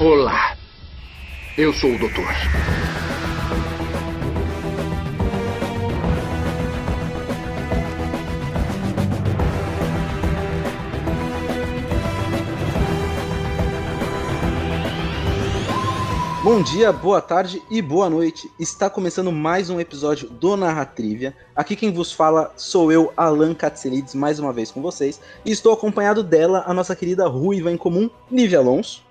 Olá, eu sou o Doutor. Bom dia, boa tarde e boa noite. Está começando mais um episódio do Narratrivia. Aqui quem vos fala sou eu, Alan Katselides, mais uma vez com vocês. E estou acompanhado dela, a nossa querida ruiva em comum, Nívia Alonso.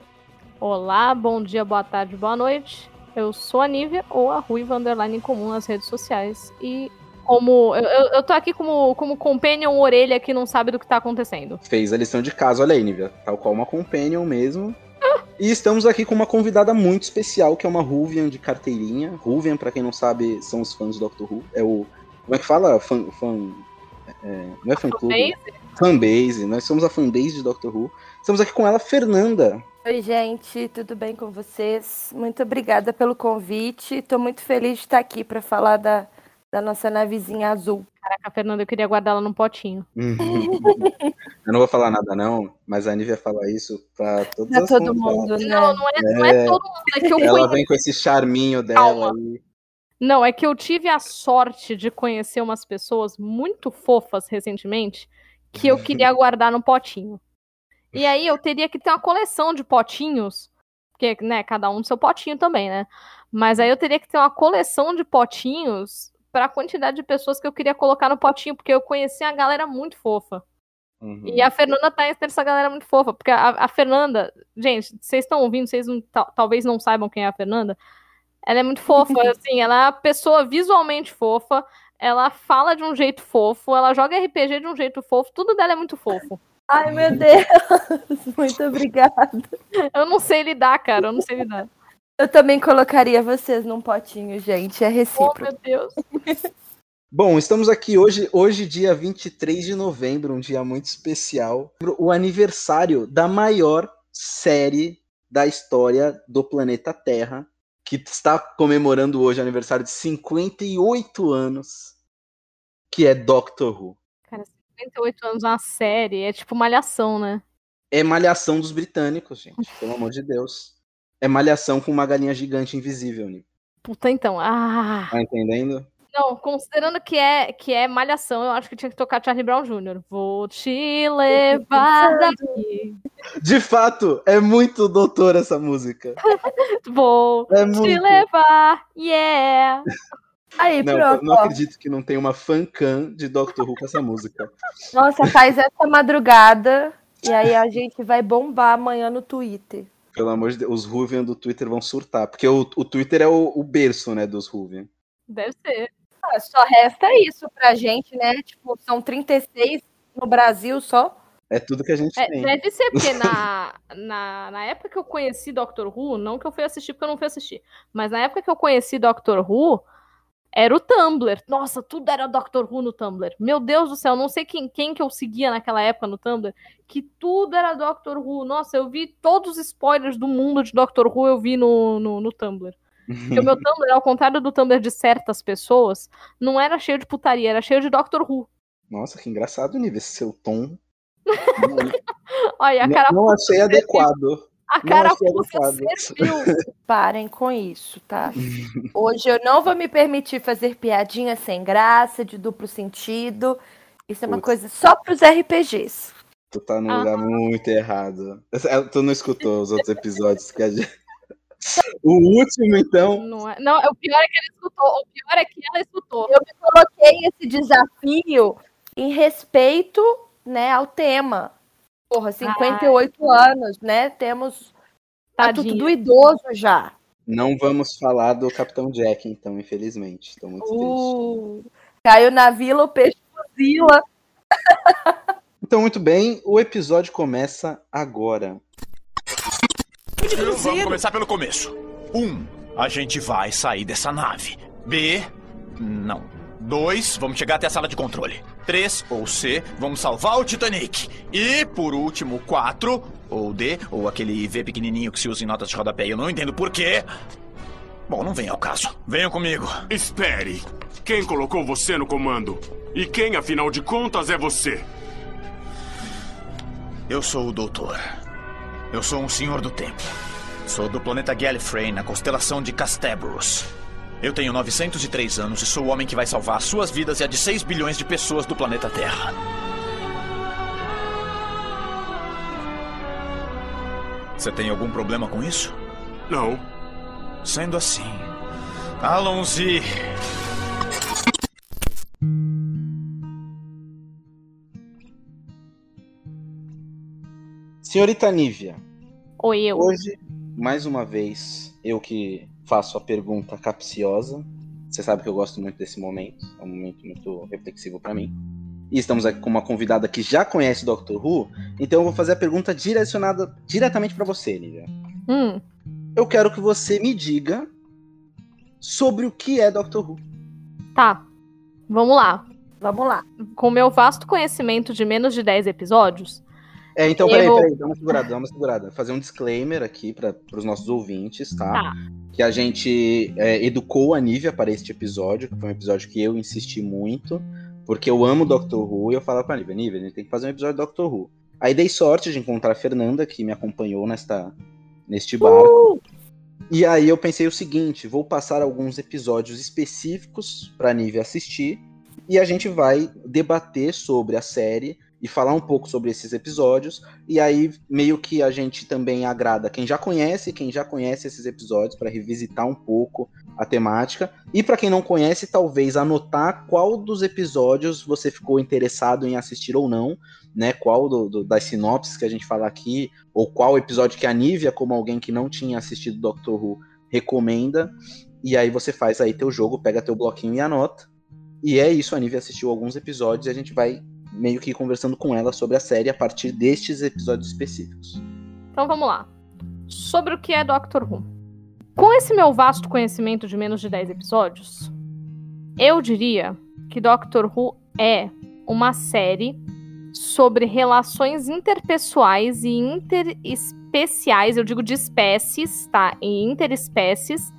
Olá, bom dia, boa tarde, boa noite. Eu sou a Nívia, ou a Ruiva Underline em comum nas redes sociais. E como. Eu, eu, tô aqui como, como companion orelha que não sabe do que tá acontecendo. Fez a lição de casa, olha aí, Nívia. Tal qual uma companion mesmo. E estamos aqui com uma convidada muito especial, que é uma Ruvian de carteirinha. Ruvian, pra quem não sabe, são os fãs do Doctor Who. É o. Como é que fala? Fã. fã é, não é fã clube? Fanbase. Nós somos a fanbase de Doctor Who. Estamos aqui com ela, Fernanda. Oi, gente, tudo bem com vocês? Muito obrigada pelo convite. Estou muito feliz de estar aqui para falar da, da nossa navezinha azul. Caraca, Fernanda, eu queria guardar ela num potinho. eu não vou falar nada, não, mas a Nívia fala isso pra todas pra todo mundo, né? Não, não é, não é todo mundo. É que eu Ela vem com esse charminho dela aí. Não, é que eu tive a sorte de conhecer umas pessoas muito fofas recentemente que eu queria guardar no potinho. E aí eu teria que ter uma coleção de potinhos, porque, né, cada um no seu potinho também, né? Mas aí eu teria que ter uma coleção de potinhos para a quantidade de pessoas que eu queria colocar no potinho, porque eu conheci a galera muito fofa. Uhum. E a Fernanda tá entre essa galera muito fofa, porque a, a Fernanda, gente, vocês estão ouvindo, vocês não- talvez não saibam quem é a Fernanda. Ela é muito fofa, assim, ela é uma pessoa visualmente fofa, ela fala de um jeito fofo, ela joga RPG de um jeito fofo, tudo dela é muito fofo. Ai, meu Deus! Muito obrigada. Eu não sei lidar, cara, eu não sei lidar. Eu também colocaria vocês num potinho, gente. É Oh, recíproco. meu Deus. Bom, estamos aqui hoje, hoje, dia 23 de novembro, um dia muito especial, o aniversário da maior série da história do planeta Terra, que está comemorando hoje o aniversário de 58 anos, que é Doctor Who. 58 anos uma série, é tipo malhação, né? É malhação dos britânicos, gente, pelo amor de Deus. É malhação com uma galinha gigante invisível, Nico. Puta, então. Ah. Tá entendendo? Não, considerando que é, que é malhação, eu acho que tinha que tocar Charlie Brown Jr. Vou te levar daqui. De fato, é muito doutor essa música. Vou É te muito. levar, yeah. Aí, Não, pronto. eu não ó. acredito que não tem uma fancam de Doctor Who com essa música. Nossa, faz essa madrugada e aí a gente vai bombar amanhã no Twitter. Pelo amor de Deus, os Ruvian do Twitter vão surtar. Porque o, o Twitter é o, o berço, né, dos Ruvian. Deve ser. Ah, só resta isso pra gente, né? Tipo, são 36 no Brasil só. É tudo que a gente É, tem. deve ser, porque na, na, na época que eu conheci Doctor Who, não que eu fui assistir porque eu não fui assistir, mas na época que eu conheci Doctor Who, era o Tumblr. Nossa, tudo era Doctor Who no Tumblr. Meu Deus do céu, não sei quem, quem que eu seguia naquela época no Tumblr, que tudo era Doctor Who. Nossa, eu vi todos os spoilers do mundo de Doctor Who, eu vi no, no, no Tumblr. Porque o meu Tumblr, ao contrário do Tumblr de certas pessoas, não era cheio de putaria, era cheio de Doctor Who. Nossa, que engraçado, Nive, esse seu tom. Olha, a não, cara não achei adequado. A carapuça adequado. serviu. Parem com isso, tá? Hoje eu não vou me permitir fazer piadinha sem graça, de duplo sentido. Isso é uma Putz. coisa só pros RPGs. Tu tá num Ah. lugar muito errado. Tu não escutou os outros episódios que a gente... O último, então, Não, é, não, o pior é que ela escutou. O pior é que ela escutou. Eu me coloquei esse desafio em respeito, né, ao tema. Porra, 58 anos, né? Temos tá tudo idoso já. não vamos falar do Capitão Jack, então, infelizmente. Tô muito triste. Uh, caiu na vila, o peixe fuzila. Então, muito bem, o episódio começa agora. Vamos começar pelo começo. Um, a gente vai sair dessa nave. B, não. Dois, vamos chegar até a sala de controle. Três, ou C, vamos salvar o Titanic. E, por último, quatro, ou D, ou aquele V pequenininho que se usa em notas de rodapé. Eu não entendo por quê. Bom, não vem ao caso. Venham comigo. Espere. Quem colocou você no comando? E quem, afinal de contas, é você? Eu sou o doutor. Eu sou um senhor do tempo. Sou do planeta Gallifrey, na constelação de Castebrus. Eu tenho 903 anos e sou o homem que vai salvar suas vidas e a de 6 bilhões de pessoas do planeta Terra. Você tem algum problema com isso? Não. Sendo assim, Alonzi. Senhorita Nívia, Oi, eu. hoje, mais uma vez, eu que faço a pergunta capciosa. Você sabe que eu gosto muito desse momento, é um momento muito reflexivo pra mim. E estamos aqui com uma convidada que já conhece Doctor Who, então eu vou fazer a pergunta direcionada diretamente pra você, Nívia. Hum, Eu quero que você me diga sobre o que é Doctor Who. tá. Vamos lá. Vamos lá. Com o meu vasto conhecimento de menos de 10 episódios, É, então, peraí, Eu- peraí, dá uma segurada, dá uma segurada. Fazer um disclaimer aqui para os nossos ouvintes, tá? Tá. Que a gente é, educou a Nívia para este episódio, que foi um episódio que eu insisti muito, porque eu amo Doctor Who e eu falava com a Nívia, Nívia, a gente tem que fazer um episódio de Doctor Who. Aí dei sorte de encontrar a Fernanda, que me acompanhou nesta, neste barco. E aí eu pensei o seguinte, vou passar alguns episódios específicos para a Nívia assistir, e a gente vai debater sobre a série e falar um pouco sobre esses episódios. E aí, meio que a gente também agrada quem já conhece, quem já conhece esses episódios, para revisitar um pouco a temática. E para quem não conhece, talvez anotar qual dos episódios você ficou interessado em assistir ou não, né? Qual do, do- das sinopses que a gente fala aqui, ou qual episódio que a Nívia, como alguém que não tinha assistido Doctor Who, recomenda. E aí você faz aí teu jogo, pega teu bloquinho e anota. E é isso, a Nívia assistiu alguns episódios e a gente vai meio que conversando com ela sobre a série a partir destes episódios específicos. Então vamos lá. Sobre o que é Doctor Who. Com esse meu vasto conhecimento de menos de 10 episódios, eu diria que Doctor Who é uma série sobre relações interpessoais e interespeciais, eu digo de espécies, tá? E interespécies,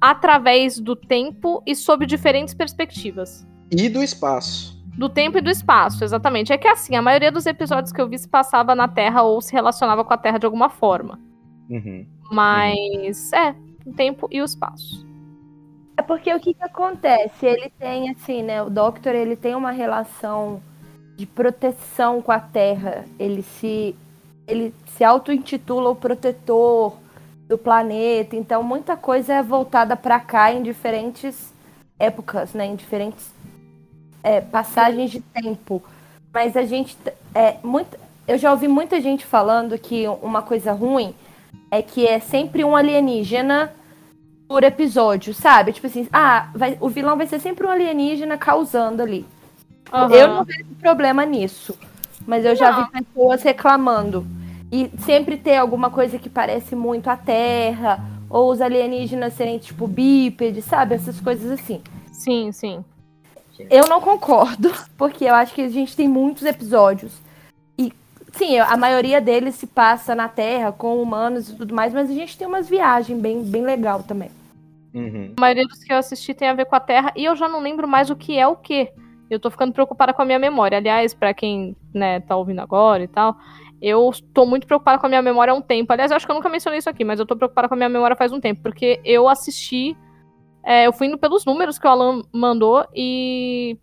através do tempo e sob diferentes perspectivas. E do espaço. Do tempo e do espaço, exatamente. É que assim, a maioria dos episódios que eu vi se passava na Terra ou se relacionava com a Terra de alguma forma. Uhum. Mas é, o tempo e o espaço. É porque o que que acontece? Ele tem, assim, né? O Doctor, ele tem uma relação de proteção com a Terra. Ele se, ele se auto-intitula o protetor do planeta. Então, muita coisa é voltada para cá em diferentes épocas, né? Em diferentes é, passagens de tempo. Mas a gente... É, muito, eu já ouvi muita gente falando que uma coisa ruim é que é sempre um alienígena por episódio, sabe? Tipo assim, ah, vai- o vilão vai ser sempre um alienígena causando ali. Aham. Eu não vejo problema nisso. Mas eu já Não. vi pessoas reclamando. E sempre ter alguma coisa que parece muito a Terra, ou os alienígenas serem tipo bípedes, sabe? Essas coisas assim. Sim, sim. Eu não concordo, porque eu acho que a gente tem muitos episódios. E, sim, a maioria deles se passa na Terra, com humanos e tudo mais, mas a gente tem umas viagens bem, bem legal também. Uhum. A maioria dos que eu assisti tem a ver com a Terra e eu já não lembro mais o que é o que. Eu tô ficando preocupada com a minha memória. Aliás, pra quem, né, tá ouvindo agora e tal, eu tô muito preocupada com a minha memória há um tempo. Aliás, eu acho que eu nunca mencionei isso aqui, mas eu tô preocupada com a minha memória faz um tempo, porque eu assisti. É, eu fui indo pelos números que o Alan mandou e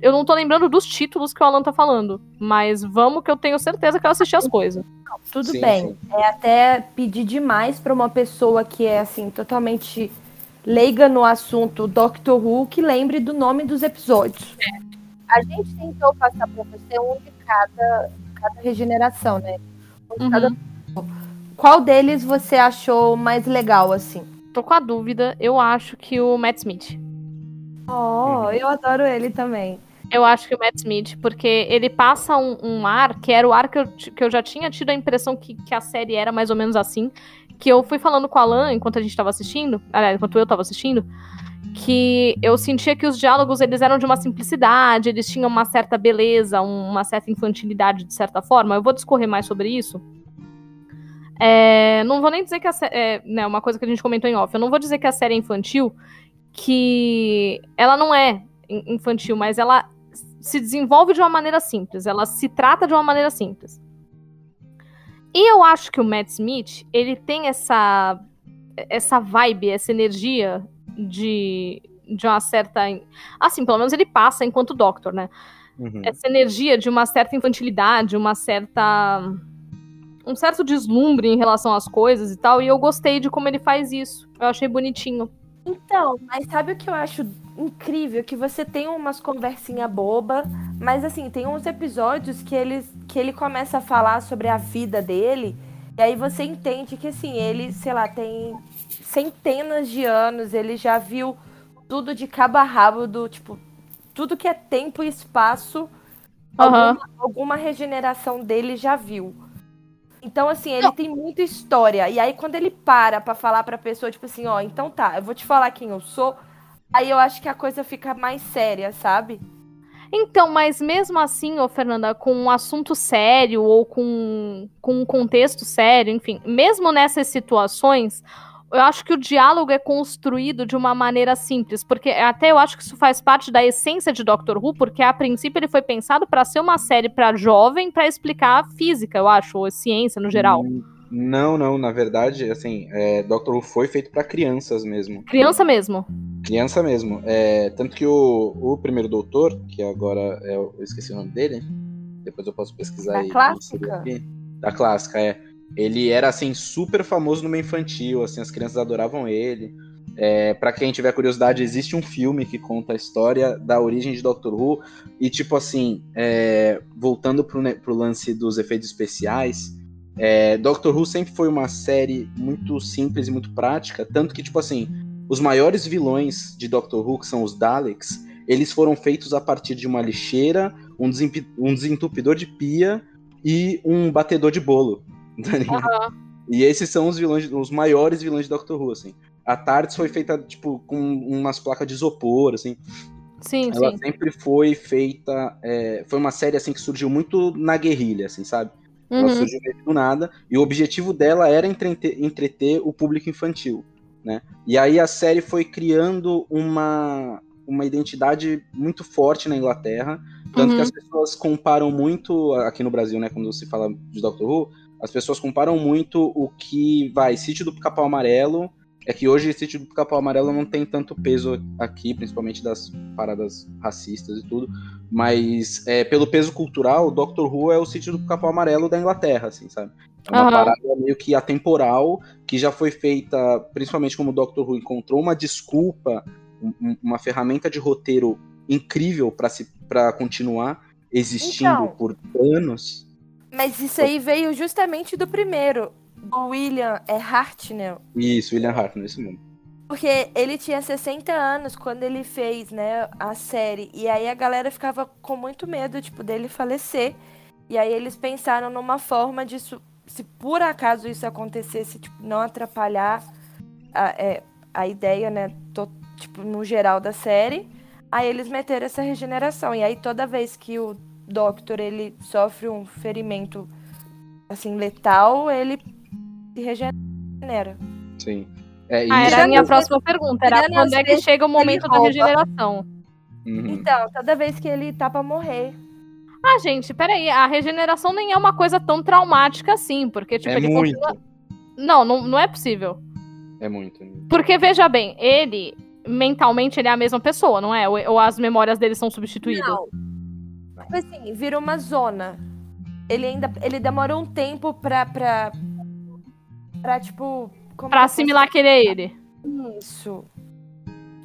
eu não tô lembrando dos títulos que o Alan tá falando. Mas vamos que eu tenho certeza que eu assisti as coisas. Tudo Sim, bem. sim. É até pedir demais pra uma pessoa que é assim totalmente leiga no assunto Doctor Who que lembre do nome dos episódios. A gente tentou passar pra você um de cada, cada regeneração, né? Um de Uhum. cada- Qual deles você achou mais legal assim? Tô com a dúvida. Eu acho que o Matt Smith. Oh, eu adoro ele também. Eu acho que o Matt Smith, porque ele passa um, um ar que era o ar que eu, que eu já tinha tido a impressão que, que a série era mais ou menos assim. Que eu fui falando com o Alan enquanto a gente tava assistindo, aliás, enquanto eu tava assistindo, que eu sentia que os diálogos eles eram de uma simplicidade, eles tinham uma certa beleza, um- uma certa infantilidade de certa forma. Eu vou discorrer mais sobre isso. É, não vou nem dizer que a série. É, né, uma coisa que a gente comentou em off. Eu não vou dizer que a série é infantil, que ela não é in- infantil, mas ela se desenvolve de uma maneira simples, ela se trata de uma maneira simples. E eu acho que o Matt Smith, ele tem essa essa vibe, essa energia de, de uma certa. Assim, pelo menos ele passa enquanto Doctor, né? Uhum. Essa energia de uma certa infantilidade, uma certa. Um certo deslumbre em relação às coisas e tal. E eu gostei de como ele faz isso. Eu achei bonitinho. Então, mas sabe o que eu acho incrível? Que você tem umas conversinha boba, mas assim, tem uns episódios que ele, que ele começa a falar sobre a vida dele, e aí você entende que assim, ele, sei lá, tem centenas de anos, ele já viu tudo de cabo a rabo do, tipo, tudo que é tempo e espaço, Aham. alguma, alguma regeneração dele já viu. Então, assim, ele tem muita história. E aí, quando ele para pra falar pra pessoa, tipo assim, ó, então tá, eu vou te falar quem eu sou. Aí eu acho que a coisa fica mais séria, sabe? Então, mas mesmo assim, ô Fernanda, com um assunto sério ou com, com um contexto sério, enfim, mesmo nessas situações, eu acho que o diálogo é construído de uma maneira simples, porque até eu acho que isso faz parte da essência de Doctor Who, porque a princípio ele foi pensado para ser uma série para jovem, para explicar física, eu acho, ou ciência no geral. Hum, Não, não, na verdade, assim, é, Doctor Who foi feito pra crianças mesmo. Criança mesmo. Criança mesmo. É, tanto que o, o primeiro doutor, que agora é, eu esqueci o nome dele, depois eu posso pesquisar Da aí. clássica? Da clássica, é. Ele era, assim, super famoso no meio infantil, assim, as crianças adoravam ele. É, para quem tiver curiosidade, existe um filme que conta a história da origem de Doctor Who. E, tipo assim, é, voltando pro, pro lance dos efeitos especiais, é, Doctor Who sempre foi uma série muito simples e muito prática. Tanto que, tipo assim, os maiores vilões de Doctor Who, que são os Daleks, eles foram feitos a partir de uma lixeira, um, um desentupidor de pia e um batedor de bolo. tá ligado? Aham. E esses são os vilões, os maiores vilões de Doctor Who, assim. A TARDIS foi feita, tipo, com umas placas de isopor, assim. Sim, Ela sim. sempre foi feita. é, foi uma série, assim, que surgiu muito na guerrilha, assim, sabe? Ela Uhum. surgiu meio do nada. E o objetivo dela era entreter, entreter o público infantil, né? E aí a série foi criando uma, uma identidade muito forte na Inglaterra. Tanto Uhum. que as pessoas comparam muito, aqui no Brasil, né, quando se fala de Doctor Who, as pessoas comparam muito o que vai, Sítio do Pica-Pau Amarelo. É que hoje Sítio do Pica-Pau Amarelo não tem tanto peso aqui, principalmente das paradas racistas e tudo. Mas é, pelo peso cultural, Doctor Who é o Sítio do Pica-Pau Amarelo da Inglaterra, assim, sabe? É uma Aham. parada meio que atemporal, que já foi feita, principalmente como o Doctor Who encontrou uma desculpa, um- um- uma ferramenta de roteiro incrível para continuar existindo Então. por anos. Mas isso aí veio justamente do primeiro, do William é Hartnell. Isso, William Hartnell, isso mesmo. Porque ele tinha 60 anos quando ele fez, né, a série. E aí a galera ficava com muito medo, tipo, dele falecer. E aí eles pensaram numa forma disso, se por acaso isso acontecesse, tipo, não atrapalhar a, é, a ideia, né, to- tipo, no geral da série. Aí eles meteram essa regeneração. E aí toda vez que o Doctor, ele sofre um ferimento, assim, letal, ele se regenera. Sim. É, e Ah, era a Tirando minha próxima pergunta. Era quando é que chega o momento da regeneração? Uhum. Então, toda vez que ele tá pra morrer. Ah, gente, peraí. A regeneração nem é uma coisa tão traumática assim, porque, tipo, é ele muito. continua. Não, não, não é possível. É muito. Porque, veja bem, ele, mentalmente, ele é a mesma pessoa, não é? Ou, ou as memórias dele são substituídas? Não. Tipo assim, vira uma zona. Ele ainda. Ele demora um tempo pra. pra, pra tipo. como Pra assimilar que ele é ele. Isso.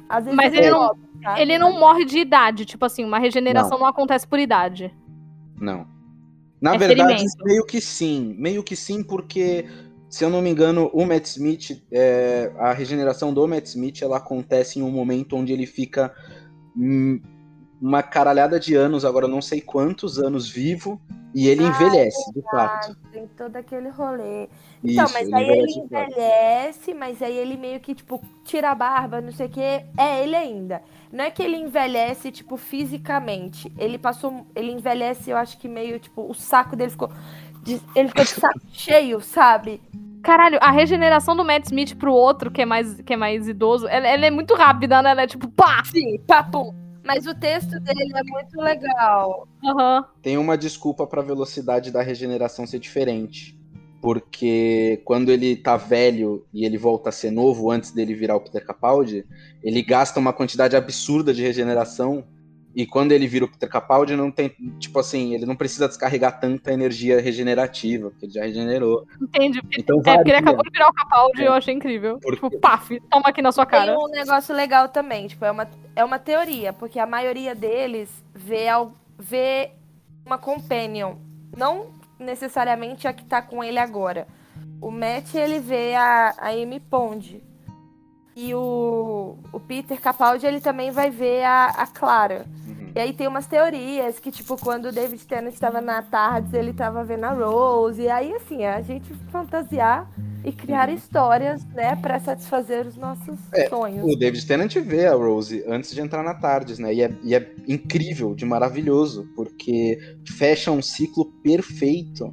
Às vezes Mas ele ele não- sabe? Ele não morre de idade. Tipo assim, uma regeneração não, acontece por idade. Não. Na É verdade, ferimento. meio que sim. Meio que sim, porque, se eu não me engano, o Matt Smith, é, a regeneração do Matt Smith, ela acontece em um momento onde ele fica hum, uma caralhada de anos, agora eu não sei quantos anos vivo, e ele Ah, envelhece, de Ah, fato. tem todo aquele rolê. Então, Isso, mas aí ele envelhece mas aí ele meio que, tipo, tira a barba, não sei o quê. É ele ainda. Não é que ele envelhece, tipo, fisicamente. Ele passou. Ele envelhece, eu acho que meio, tipo, o saco dele ficou. de- ele ficou de saco cheio, sabe? Caralho, a regeneração do Matt Smith pro outro, que é mais, que é mais idoso, ela, ela é muito rápida, né? Ela é tipo, pá! Sim, papo. Mas o texto dele é muito legal. Aham. Tem uma desculpa pra velocidade da regeneração ser diferente. porque quando ele tá velho e ele volta a ser novo antes dele virar o Peter Capaldi, ele gasta uma quantidade absurda de regeneração e quando ele vira o Peter Capaldi não tem, tipo assim, ele não precisa descarregar tanta energia regenerativa, porque ele já regenerou. Entendi. Então É, porque ele acabou de virar o Capaldi e É. eu achei incrível. Porque- Tipo, paf, toma aqui na sua cara. Tem um negócio legal também, tipo, é uma, é uma teoria, porque a maioria deles vê, al- vê uma companion, não necessariamente a que tá com ele agora. O Matt, ele vê a, a Amy Pond. E o, o Peter Capaldi, ele também vai ver a, a Clara. Uhum. E aí tem umas teorias que, tipo, quando o David Tennant estava na Tardes, ele estava vendo a Rose. E aí, assim, a gente fantasiar e criar histórias, né, pra satisfazer os nossos É, sonhos. O David Tennant vê a Rose antes de entrar na Tardes, né? E é, e é incrível, de maravilhoso, porque fecha um ciclo perfeito.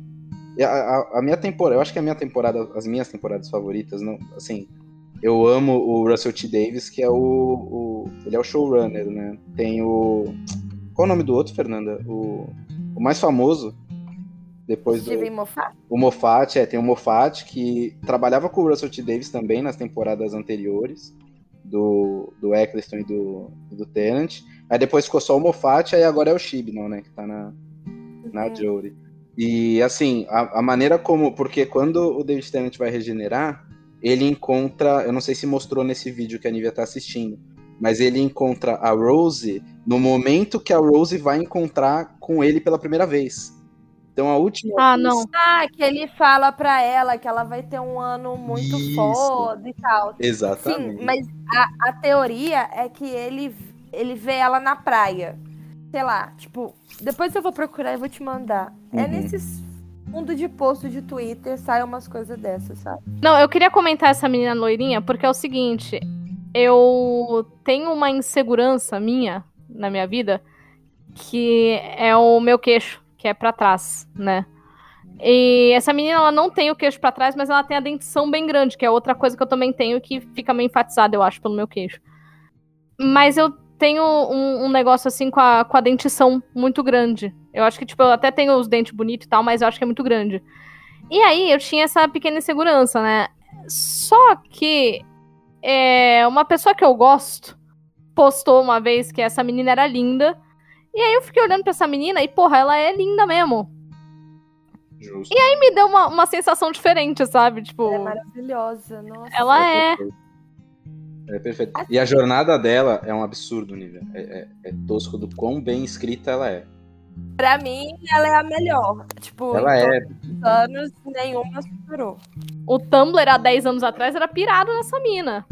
A, a- a minha temporada, eu acho que a minha temporada, as minhas temporadas favoritas, não, assim, eu amo o Russell T Davis, que é o, o- ele é o showrunner, né? Tem o qual é o nome do outro, Fernanda? O, o mais famoso depois do Steven Moffat? o Moffat, é, tem o Moffat que trabalhava com o Russell T Davis também nas temporadas anteriores do, do Eccleston e do, do Tennant. Aí depois ficou só o Moffat, aí agora é o Chibnall, né, que tá na, na. Jory. E assim, a, a maneira como. Porque quando o David Tennant vai regenerar, ele encontra. Eu não sei se mostrou nesse vídeo que a Nivea tá assistindo. Mas ele encontra a Rose no momento que a Rose vai encontrar com ele pela primeira vez. Então a última Ah, vez- não. Ah, que ele fala pra ela que ela vai ter um ano muito Isso. foda e tal. Exatamente. Sim, mas a, a teoria é que ele, ele vê ela na praia. Sei lá, tipo, depois eu vou procurar e vou te mandar. É Uhum. nesses fundo de posto de Twitter sai umas coisas dessas, sabe? Não, eu queria comentar essa menina loirinha, porque é o seguinte, eu tenho uma insegurança minha na minha vida, que é o meu queixo, que é pra trás, né? E essa menina, ela não tem o queixo pra trás, mas ela tem a dentição bem grande, que é outra coisa que eu também tenho que fica meio enfatizada, eu acho, pelo meu queixo. Mas eu tenho um, um negócio assim com a, com a dentição muito grande. Eu acho que, tipo, eu até tenho os dentes bonitos e tal, mas eu acho que é muito grande. E aí eu tinha essa pequena insegurança, né? Só que é, uma pessoa que eu gosto postou uma vez que essa menina era linda. E aí eu fiquei olhando pra essa menina e, porra, ela é linda mesmo. Justo. E me deu uma, uma sensação diferente, sabe? Tipo, Ela é maravilhosa, nossa. ela é. Perfeito. É perfeito. E a jornada dela é um absurdo, nível. É, é- é tosco do quão bem escrita ela é. Pra mim, ela é a melhor. Tipo, Ela em é. anos, nenhuma superou. O Tumblr há 10 anos atrás era pirado nessa mina.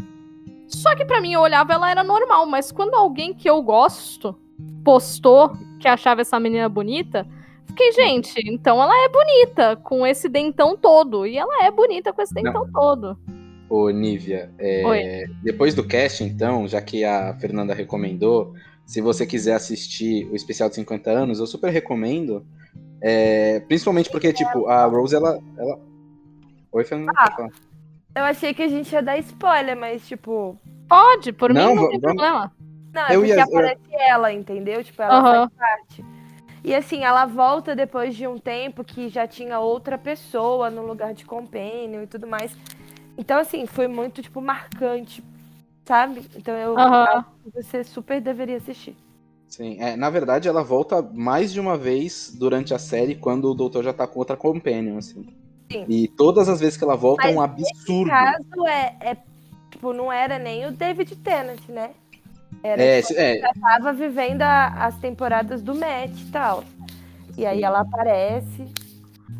Só que pra mim eu olhava ela era normal, mas quando alguém que eu gosto postou que achava essa menina bonita, fiquei, gente, então ela é bonita com esse dentão todo. E ela é bonita com esse dentão todo. Ô, Nívia, é, Oi. depois do cast, então, já que a Fernanda recomendou, se você quiser assistir o especial de 50 anos, eu super recomendo. É, principalmente porque, tipo, a Rose, ela. ela... Oi, Fernanda? Ah. Eu achei que a gente ia dar spoiler, mas, tipo. Pode, por Não, mim não tem vamos- problema. Não, é Eu porque ia- eu- aparece ela, entendeu? Tipo, ela Aham. faz parte. E assim, ela volta depois de um tempo que já tinha outra pessoa no lugar de companion e tudo mais. Então, assim, foi muito, tipo, marcante, sabe? Então eu Aham. acho que você super deveria assistir. Sim, é, na verdade, ela volta mais de uma vez durante a série quando o doutor já tá com outra companion, assim. Sim. E todas as vezes que ela volta é um No absurdo. caso, é, é, tipo, não era nem o David Tennant, né? Era, É, tipo, é, já tava vivendo a- as temporadas do Matt e tal. E aí ela aparece.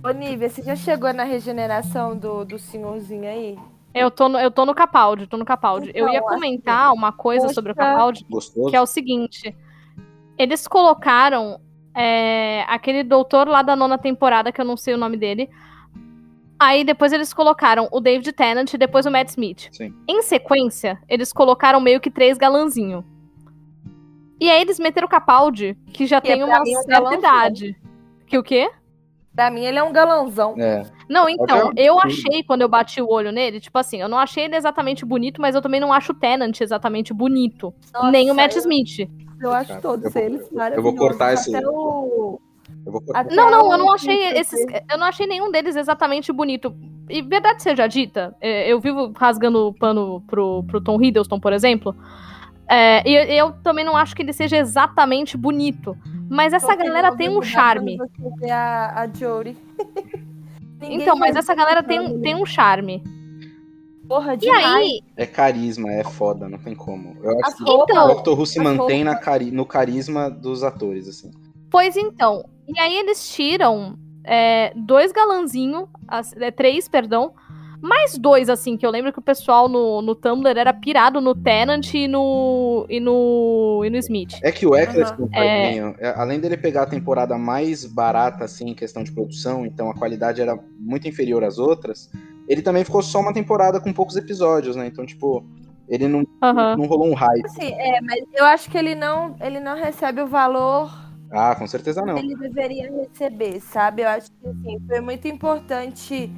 Ô, Nívia, você já chegou na regeneração do, do senhorzinho aí? Eu tô no, eu tô no Capaldi, tô no Capaldi. eu Então, ia comentar uma coisa poxa. sobre o Capaldi, gostoso. que é o seguinte. Eles colocaram é, aquele doutor lá da nona temporada, que eu não sei o nome dele. Aí depois eles colocaram o David Tennant e depois o Matt Smith. Sim. Em sequência, eles colocaram meio que três galanzinho. E aí eles meteram o Capaldi, que já Que é tem pra uma um certa idade. Que o quê? Pra mim, ele é um galãozão. É, Não, então, eu absurdo. achei quando eu bati o olho nele, tipo assim, eu não achei ele exatamente bonito, mas eu também não acho o Tennant exatamente bonito. Nossa, nem o Matt eu- Smith. Eu acho Cara, todos eu vou- eles eu vou maravilhosos. cortar esse- Até o, Eu vou Até Não, não, eu não achei esses. Eu não achei nenhum deles exatamente bonito. E verdade seja dita, é, eu vivo rasgando o pano pro, pro Tom Hiddleston, por exemplo. É, e eu, eu também não acho que ele seja exatamente bonito. Mas essa Porque galera não tem vai um mudar charme. a, a Jory. Então, mas essa galera tem, tem um charme. Porra E demais. aí, É carisma, é foda, não tem como. Eu acho As que o Doctor Who se mantém na cari- no carisma dos atores, assim. Pois então. E aí eles tiram é, dois galanzinhos, é, três, perdão. Mais dois, assim, que eu lembro que o pessoal no, no Tumblr era pirado no Tenant e no. e no. e no Smith. É que o Eccleston, É. tadinho, é, além dele pegar a temporada mais barata, assim, em questão de produção, então a qualidade era muito inferior às outras, ele também ficou só uma temporada com poucos episódios, né? Então, tipo, ele não, Aham. não rolou um hype. Assim, é, mas eu acho que ele não, ele não recebe o valor Ah, com certeza não. que ele deveria receber, sabe? Eu acho que assim, foi muito importante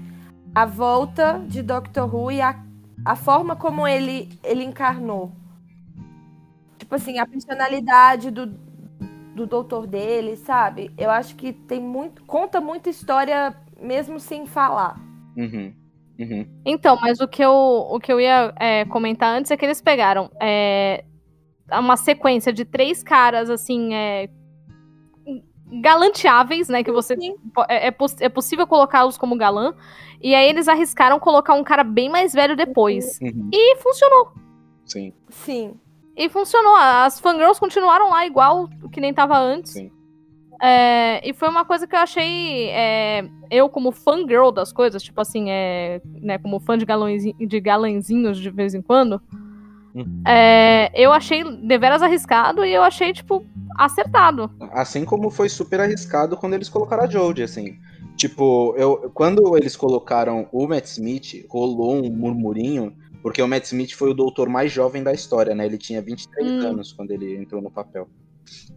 a volta de Doctor Who e a, a forma como ele, ele encarnou. Tipo assim, a personalidade do, do doutor dele, sabe? Eu acho que tem muito. conta muita história mesmo sem falar. Uhum. Uhum. Então, mas o que eu, o que eu ia é, comentar antes é que eles pegaram é, uma sequência de três caras, assim, é, galanteáveis, né? Que você é, é poss- é possível colocá-los como galã. E aí eles arriscaram colocar um cara bem mais velho depois. Uhum. E funcionou. Sim, Sim. E funcionou. As fangirls continuaram lá igual que nem tava antes. sim. É, e foi uma coisa que eu achei. é, eu, como fangirl das coisas, tipo assim, é, né, como fã de, galõezinho, de galanzinhos de vez em quando, Uhum. é, eu achei deveras arriscado e eu achei, tipo, acertado. Assim como foi super arriscado quando eles colocaram a Jodie, assim. Tipo, eu, quando eles colocaram o Matt Smith, rolou um murmurinho, porque o Matt Smith foi o doutor mais jovem da história, né? Ele tinha 23 Hum. anos quando ele entrou no papel.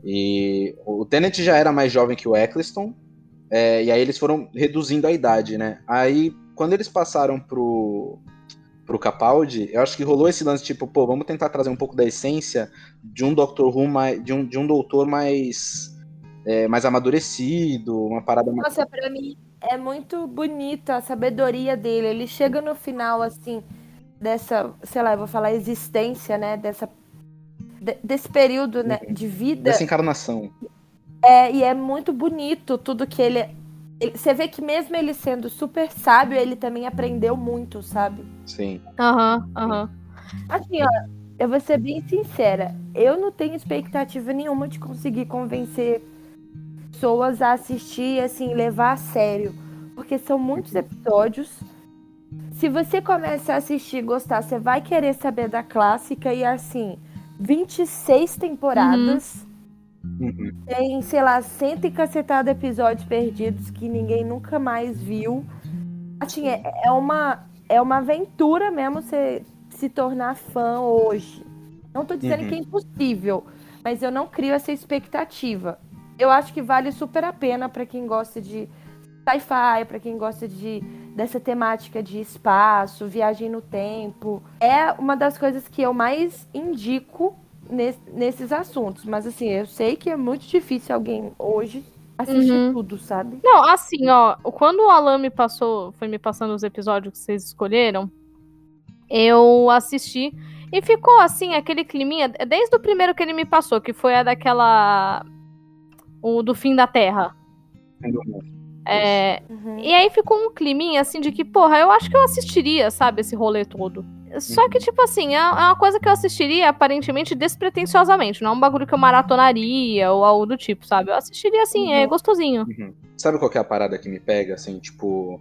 E o Tennant já era mais jovem que o Eccleston, é, e aí eles foram reduzindo a idade, né? Aí, quando eles passaram pro, pro Capaldi, eu acho que rolou esse lance, tipo, pô, vamos tentar trazer um pouco da essência de um Doctor Who mais, de um, de um doutor mais é, mais amadurecido, uma parada mais. Nossa, pra mim é muito bonita a sabedoria dele. Ele chega no final, assim, dessa, sei lá, eu vou falar existência, né? Dessa, de- desse período né, de vida. dessa encarnação. É, e é muito bonito tudo que ele, ele- Você vê que mesmo ele sendo super sábio, ele também aprendeu muito, sabe? Sim. Aham, aham. Assim, ó, eu vou ser bem sincera. Eu não tenho expectativa nenhuma de conseguir convencer pessoas a assistir, assim, levar a sério. Porque são muitos episódios. Se você começa a assistir e gostar, você vai querer saber da clássica. E assim, 26 temporadas. Uhum. Tem, sei lá, cento e cacetada episódios perdidos que ninguém nunca mais viu. Assim, é, é uma, é uma aventura mesmo você se tornar fã hoje. Não tô dizendo Uhum. que é impossível, mas eu não crio essa expectativa. Eu acho que vale super a pena pra quem gosta de sci-fi, pra quem gosta de dessa temática de espaço, viagem no tempo. É uma das coisas que eu mais indico nes- nesses assuntos. Mas assim, eu sei que é muito difícil alguém hoje assistir Uhum. tudo, sabe? Não, assim, ó, quando o Alan me passou, foi me passando os episódios que vocês escolheram, eu assisti e ficou assim, aquele climinha, desde o primeiro que ele me passou, que foi a daquela. O do fim da Terra. É, Uhum. e aí ficou um climinha assim de que, porra, eu acho que eu assistiria, sabe, esse rolê todo. Só que, tipo assim, é é uma coisa que eu assistiria aparentemente despretensiosamente. Não é um bagulho que eu maratonaria ou algo do tipo, sabe? Eu assistiria assim, é Uhum. gostosinho. Uhum. Sabe qual que é a parada que me pega, assim, tipo...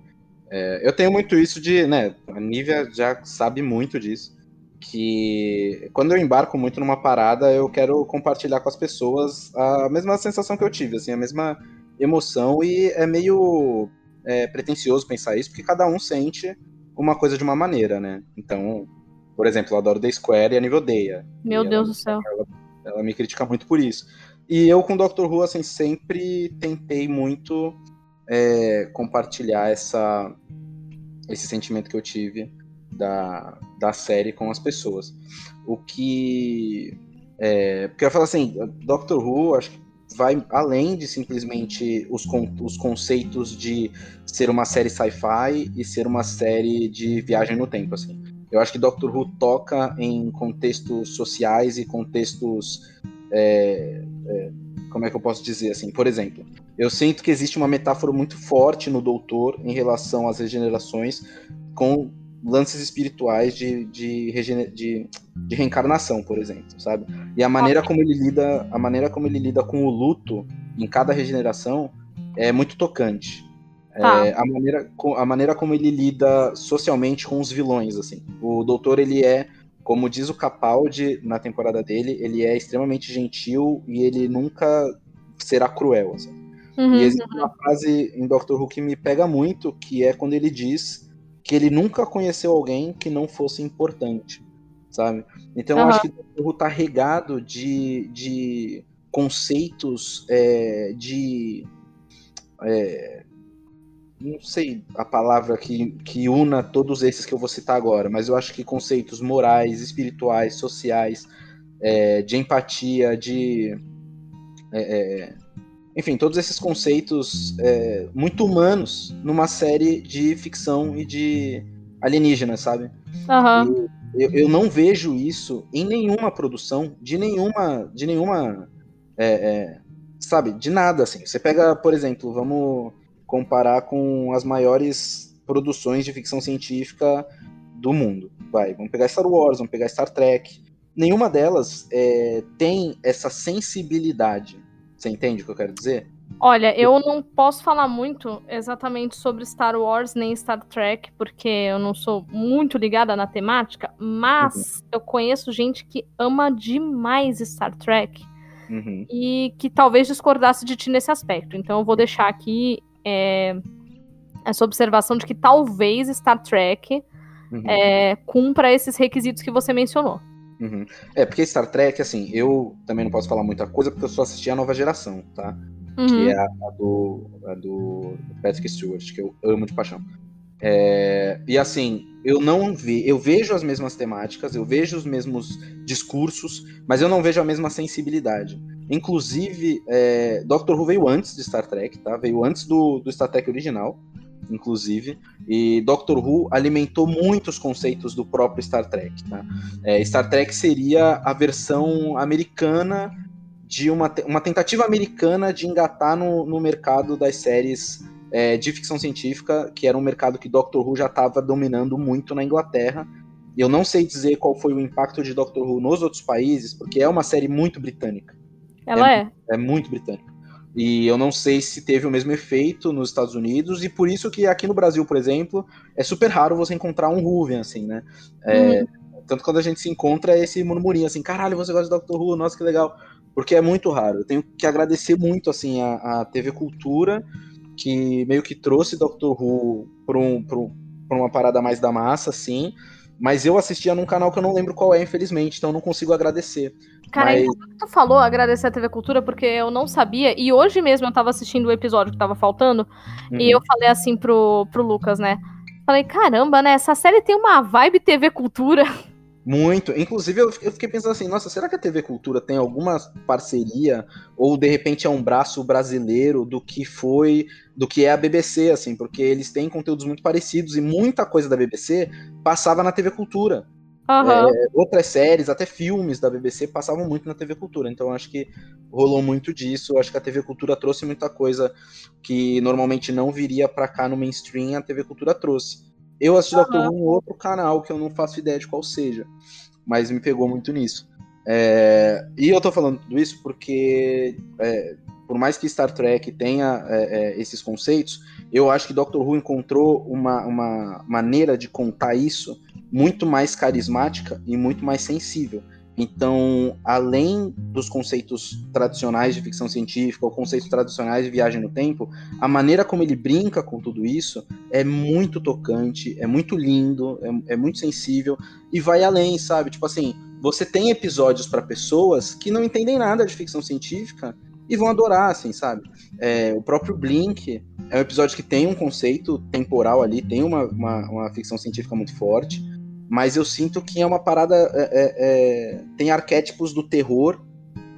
é, eu tenho muito isso de, né, a Nívia já sabe muito disso, que quando eu embarco muito numa parada, eu quero compartilhar com as pessoas a mesma sensação que eu tive, assim, a mesma emoção, e é meio é, pretencioso pensar isso, porque cada um sente uma coisa de uma maneira, né? Então, por exemplo, eu adoro The Square e a Nívia odeia. Meu Deus ela- do céu. ela me critica muito por isso. E eu com Doctor Who, assim, sempre tentei muito é, compartilhar essa, esse sentimento que eu tive da, da série com as pessoas. O que. É, porque eu falo assim, Doctor Who, acho que vai além de simplesmente os, con os conceitos de ser uma série sci-fi e ser uma série de viagem no tempo, assim. Eu acho que Doctor Who toca em contextos sociais e contextos. É, é, como é que eu posso dizer assim? Por exemplo, eu sinto que existe uma metáfora muito forte no Doutor em relação às regenerações com lances espirituais de, de, de, de, reencarnação, por exemplo, sabe? E a maneira como ele lida, a maneira como ele lida com o luto em cada regeneração é muito tocante. É, a, maneira, a maneira como ele lida socialmente com os vilões, assim. O doutor, ele é, como diz o Capaldi na temporada dele, ele é extremamente gentil e ele nunca será cruel, assim. Uhum, e existe uhum. uma frase em Doctor Who que me pega muito, que é quando ele diz que ele nunca conheceu alguém que não fosse importante, sabe? Então uhum. eu acho que o Who tá regado de, de conceitos é, de. É, não sei a palavra que, que una todos esses que eu vou citar agora, mas eu acho que conceitos morais, espirituais, sociais, é, de empatia, de. É, é enfim, todos esses conceitos é, muito humanos numa série de ficção e de alienígenas, sabe? Uhum. Eu, eu, não vejo isso em nenhuma produção, de nenhuma. De nenhuma. É, é, sabe, de nada, assim. Você pega, por exemplo, vamos comparar com as maiores produções de ficção científica do mundo. Vai, vamos pegar Star Wars, vamos pegar Star Trek. Nenhuma delas é, tem essa sensibilidade você entende o que eu quero dizer? Olha, eu não posso falar muito exatamente sobre Star Wars nem Star Trek, porque eu não sou muito ligada na temática, mas uhum. eu conheço gente que ama demais Star Trek uhum. e que talvez discordasse de ti nesse aspecto. Então eu vou deixar aqui é, essa observação de que talvez Star Trek uhum. é, cumpra esses requisitos que você mencionou. Uhum. É, porque Star Trek, assim, eu também não posso falar muita coisa porque eu só assisti a nova geração, tá? Uhum. Que é a, a, do, a do Patrick Stewart, que eu amo de paixão. É, e assim, eu não vi, eu vejo as mesmas temáticas, eu vejo os mesmos discursos, mas eu não vejo a mesma sensibilidade. Inclusive, é, Doctor Who veio antes de Star Trek, tá? Veio antes do, do Star Trek original inclusive, e Doctor Who alimentou muitos conceitos do próprio Star Trek. Tá? É, Star Trek seria a versão americana de uma, uma tentativa americana de engatar no, no mercado das séries é, de ficção científica, que era um mercado que Doctor Who já estava dominando muito na Inglaterra. Eu não sei dizer qual foi o impacto de Doctor Who nos outros países, porque é uma série muito britânica. Ela é? É, é muito britânica. E eu não sei se teve o mesmo efeito nos Estados Unidos, e por isso que aqui no Brasil, por exemplo, é super raro você encontrar um Ruven, assim, né? É, uhum. Tanto quando a gente se encontra, é esse murmurinho assim, caralho, você gosta de Doctor Who, nossa, que legal. Porque é muito raro. Eu tenho que agradecer muito, assim, a, a TV Cultura, que meio que trouxe Doctor Who para um, um, uma parada mais da massa, assim, mas eu assistia num canal que eu não lembro qual é, infelizmente, então eu não consigo agradecer. Cara, mas... então tu falou agradecer a TV Cultura porque eu não sabia, e hoje mesmo eu tava assistindo o episódio que tava faltando, uhum. e eu falei assim pro, pro Lucas, né? Falei, caramba, né? Essa série tem uma vibe TV Cultura. Muito. Inclusive, eu fiquei pensando assim, nossa, será que a TV Cultura tem alguma parceria? Ou de repente é um braço brasileiro do que foi, do que é a BBC, assim, porque eles têm conteúdos muito parecidos e muita coisa da BBC passava na TV Cultura. Uhum. É, outras séries, até filmes da BBC passavam muito na TV Cultura, então acho que rolou muito disso. Acho que a TV Cultura trouxe muita coisa que normalmente não viria para cá no mainstream, a TV Cultura trouxe. Eu assisti uhum. Doctor Who em outro canal que eu não faço ideia de qual seja, mas me pegou muito nisso. É, e eu tô falando tudo isso porque, é, por mais que Star Trek tenha é, é esses conceitos, eu acho que Doctor Who encontrou uma, uma maneira de contar isso muito mais carismática e muito mais sensível. Então, além dos conceitos tradicionais de ficção científica ou conceitos tradicionais de viagem no tempo, a maneira como ele brinca com tudo isso é muito tocante, é muito lindo, é, é muito sensível e vai além, sabe? Tipo assim, você tem episódios para pessoas que não entendem nada de ficção científica e vão adorar, assim, sabe? É, o próprio Blink é um episódio que tem um conceito temporal ali, tem uma, uma, uma ficção científica muito forte mas eu sinto que é uma parada. É, é, é, tem arquétipos do terror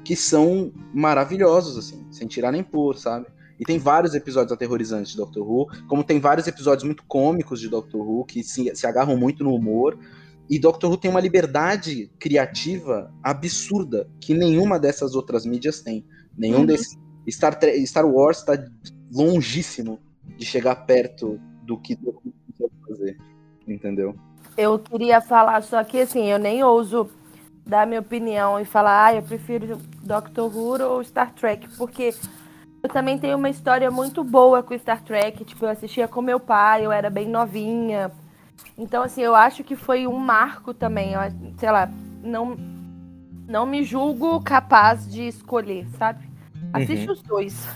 que são maravilhosos, assim, sem tirar nem pôr, sabe? E tem vários episódios aterrorizantes de Doctor Who, como tem vários episódios muito cômicos de Doctor Who, que se, se agarram muito no humor. E Doctor Who tem uma liberdade criativa absurda que nenhuma dessas outras mídias tem. Nenhum Uhum. desses. Star, Star Wars está longíssimo de chegar perto do que Doctor Who fazer. Entendeu? Eu queria falar só que assim, eu nem ouso dar minha opinião e falar, ah, eu prefiro Doctor Who ou Star Trek, porque eu também tenho uma história muito boa com Star Trek, tipo, eu assistia com meu pai, eu era bem novinha. Então, assim, eu acho que foi um marco também, eu, sei lá, não não me julgo capaz de escolher, sabe? Assiste os dois.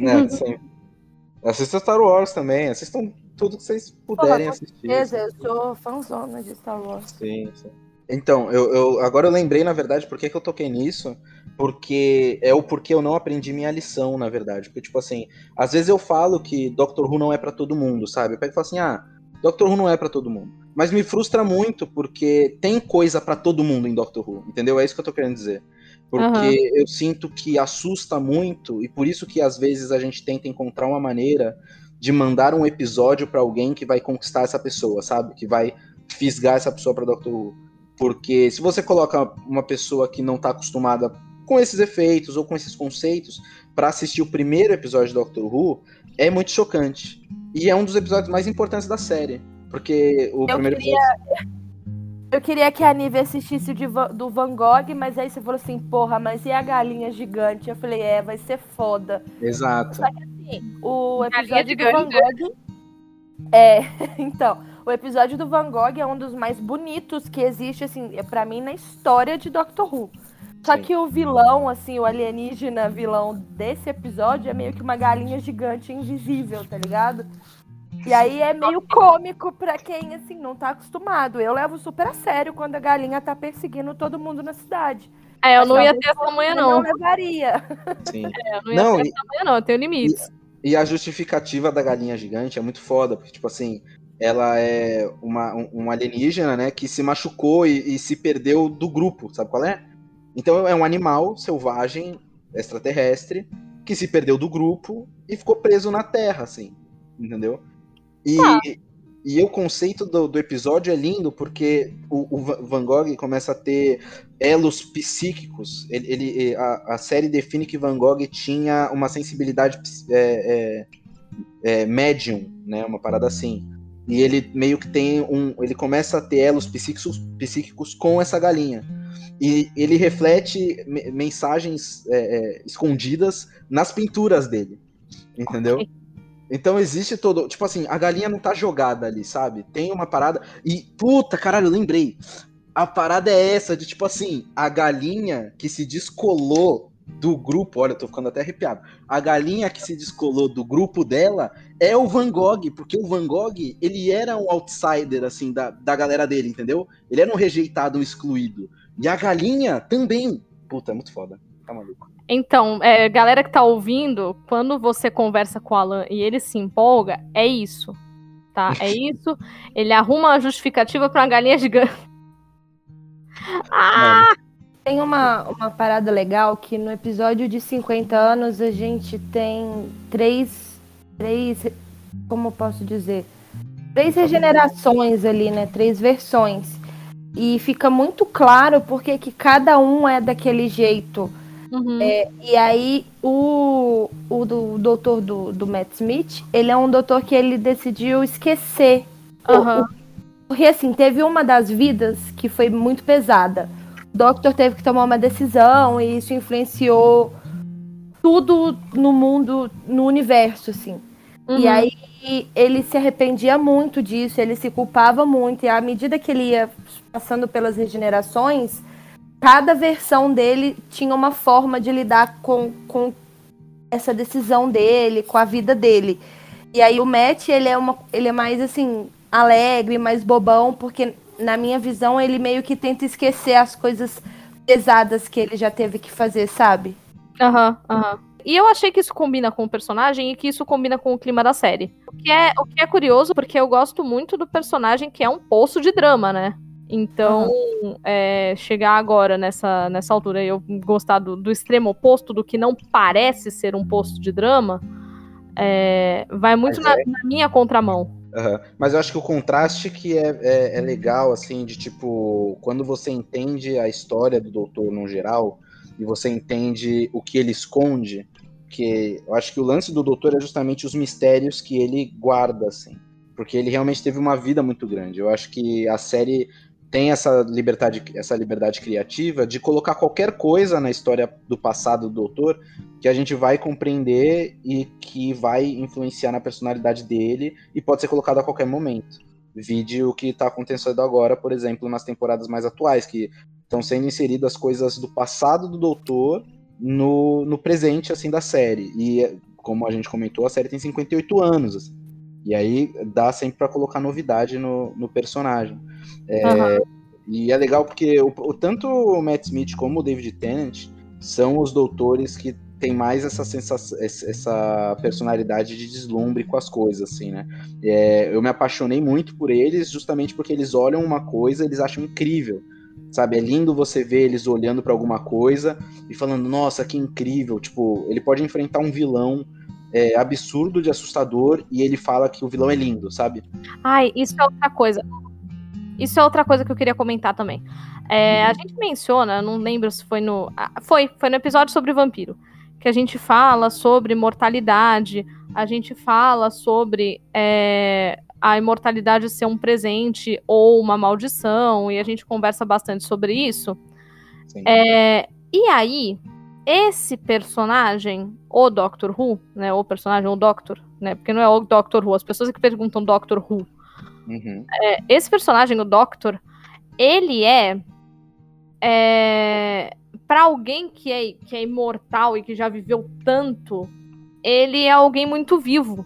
É, sim. Assistam Star Wars também, assistam tudo que vocês puderem assistir. Beleza, eu sou fãzona de Star Wars. Sim, sim. Então, eu, eu- agora eu lembrei, na verdade, por que, que eu toquei nisso. Porque é o porquê eu não aprendi minha lição, na verdade. Porque, tipo assim, às vezes eu falo que Doctor Who não é pra todo mundo, sabe? Eu pego e falo assim, ah, Doctor Who não é pra todo mundo. Mas me frustra muito, porque tem coisa pra todo mundo em Doctor Who, entendeu? É isso que eu tô querendo dizer. Porque Aham. eu sinto que assusta muito, e por isso que às vezes a gente tenta encontrar uma maneira de mandar um episódio pra alguém que vai conquistar essa pessoa, sabe? Que vai fisgar essa pessoa pra Doctor Who. Porque se você coloca uma pessoa que não tá acostumada com esses efeitos ou com esses conceitos pra assistir o primeiro episódio de Doctor Who, é muito chocante. E é um dos episódios mais importantes da série. Porque o Eu primeiro queria- episódio. Eu queria que a Nive assistisse de do Van Gogh, mas aí você falou assim, porra, mas e a galinha gigante? Eu falei, é, vai ser foda. Exato. O episódio do Van. Gogh. É, então, o episódio do Van Gogh é um dos mais bonitos que existe, assim, é pra mim, na história de Doctor Who. Só Sim. que o vilão, assim, o alienígena vilão desse episódio é meio que uma galinha gigante invisível, tá ligado? E aí é meio cômico pra quem, assim, não tá acostumado. Eu levo super a sério quando a galinha tá perseguindo todo mundo na cidade. É, eu Mas não ia talvez ter essa manhã, Eu não. não levaria. Sim. É, eu não ia Não, ter e- essa manhã, não. Eu tenho limites. E a justificativa da galinha gigante é muito foda, porque, tipo assim, ela é uma, um, um alienígena, né, que se machucou e, e se perdeu do grupo, sabe qual é? Então é um animal selvagem, extraterrestre, que se perdeu do grupo e ficou preso na Terra, assim, entendeu? E, e o conceito do, do episódio é lindo porque o, o Va- Van Gogh começa a ter elos psíquicos. Ele, ele- a, a série define que Van Gogh tinha uma sensibilidade é, é, é, medium, né? Uma parada assim. E ele meio que tem um. Ele começa a ter elos psíquicos, psíquicos com essa galinha. E ele reflete me- mensagens é, é, escondidas nas pinturas dele. Entendeu? Ok. Então existe todo. Tipo assim, a galinha não tá jogada ali, sabe? Tem uma parada. E, puta, caralho, eu lembrei. A parada é essa, de tipo assim, a galinha que se descolou do grupo. Olha, eu tô ficando até arrepiado. A galinha que se descolou do grupo dela é o Van Gogh, porque o Van Gogh, ele era um outsider, assim, da, da galera dele, entendeu? Ele era um rejeitado, um excluído. E a galinha também. Puta, é muito foda. Tá maluco. Então, é, galera que tá ouvindo, quando você conversa com o Alan e ele se empolga, é isso. Tá? É isso. Ele arruma uma justificativa pra uma galinha gigante. Ah! Tem uma, uma parada legal que no episódio de 50 anos a gente tem três. Três. Como eu posso dizer? Três regenerações ali, né? Três versões. E fica muito claro porque que cada um é daquele jeito. Uhum. E aí, o, o do doutor do, do Matt Smith, ele é um doutor que ele decidiu esquecer. o- Aham. o- porque, assim, teve uma das vidas que foi muito pesada. O Doctor teve que tomar uma decisão e isso influenciou tudo no mundo, no universo, assim. Uhum. E aí ele se arrependia muito disso, ele se culpava muito. E à medida que ele ia passando pelas regenerações, cada versão dele tinha uma forma de lidar com, com essa decisão dele, com a vida dele. E aí o Matt, ele é, uma, ele é mais assim, alegre, mais bobão, porque na minha visão ele meio que tenta esquecer as coisas pesadas que ele já teve que fazer, sabe? Aham, aham. E eu achei que isso combina com o personagem e que isso combina com o clima da série. O que é, o que é curioso, porque eu gosto muito do personagem que é um poço de drama, né? Então, é, chegar agora nessa, nessa altura e eu gostar do, do extremo oposto, do que não parece ser um posto de drama, é, vai muito na, é. na minha contramão. Aham. Mas eu acho que o contraste que é, é, é legal, assim, de tipo, quando você entende a história do doutor no geral, e você entende o que ele esconde, que eu acho que o lance do doutor é justamente os mistérios que ele guarda, assim. Porque ele realmente teve uma vida muito grande. Eu acho que a série tem essa liberdade, essa liberdade criativa de colocar qualquer coisa na história do passado do doutor que a gente vai compreender e que vai influenciar na personalidade dele e pode ser colocado a qualquer momento. Vide o que está acontecendo agora, por exemplo, nas temporadas mais atuais, que estão sendo inseridas coisas do passado do doutor no, no presente assim da série. E como a gente comentou, a série tem 58 anos. Assim. E aí dá sempre para colocar novidade no, no personagem. É, Aham. E é legal porque o, o- tanto o Matt Smith como o David Tennant são os doutores que tem mais essa sensação, essa personalidade de deslumbre com as coisas, assim, né? É, eu me apaixonei muito por eles justamente porque eles olham uma coisa, eles acham incrível, sabe? É lindo você ver eles olhando para alguma coisa e falando, nossa, que incrível! Tipo, ele pode enfrentar um vilão é, absurdo de assustador e ele fala que o vilão é lindo, sabe? Ai, isso é outra coisa. Isso é outra coisa que eu queria comentar também. É, a gente menciona, não lembro se foi no. Foi, foi no episódio sobre vampiro. Que a gente fala sobre mortalidade, a gente fala sobre é, a imortalidade ser um presente ou uma maldição, e a gente conversa bastante sobre isso. É, e aí, esse personagem, o Doctor Who, né? O personagem, o Doctor, né? Porque não é o Doctor Who, as pessoas que perguntam Doctor Who. Uhum. É, esse personagem, o Doctor, ele é. é para alguém que é, que é imortal e que já viveu tanto, ele é alguém muito vivo,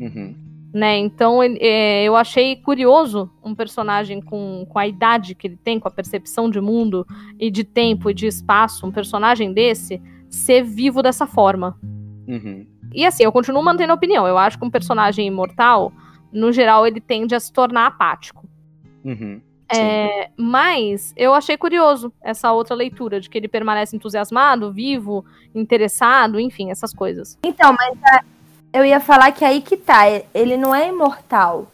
Uhum. né? Então ele- é, eu achei curioso um personagem com, com a idade que ele tem, com a percepção de mundo e de tempo e de espaço, um personagem desse, ser vivo dessa forma. Uhum. E assim, eu continuo mantendo a opinião. Eu acho que um personagem imortal, no geral, ele tende a se tornar apático. Uhum. É, mas eu achei curioso essa outra leitura, de que ele permanece entusiasmado, vivo, interessado, enfim, essas coisas. Então, mas a- eu ia falar que aí que tá. Ele não é imortal.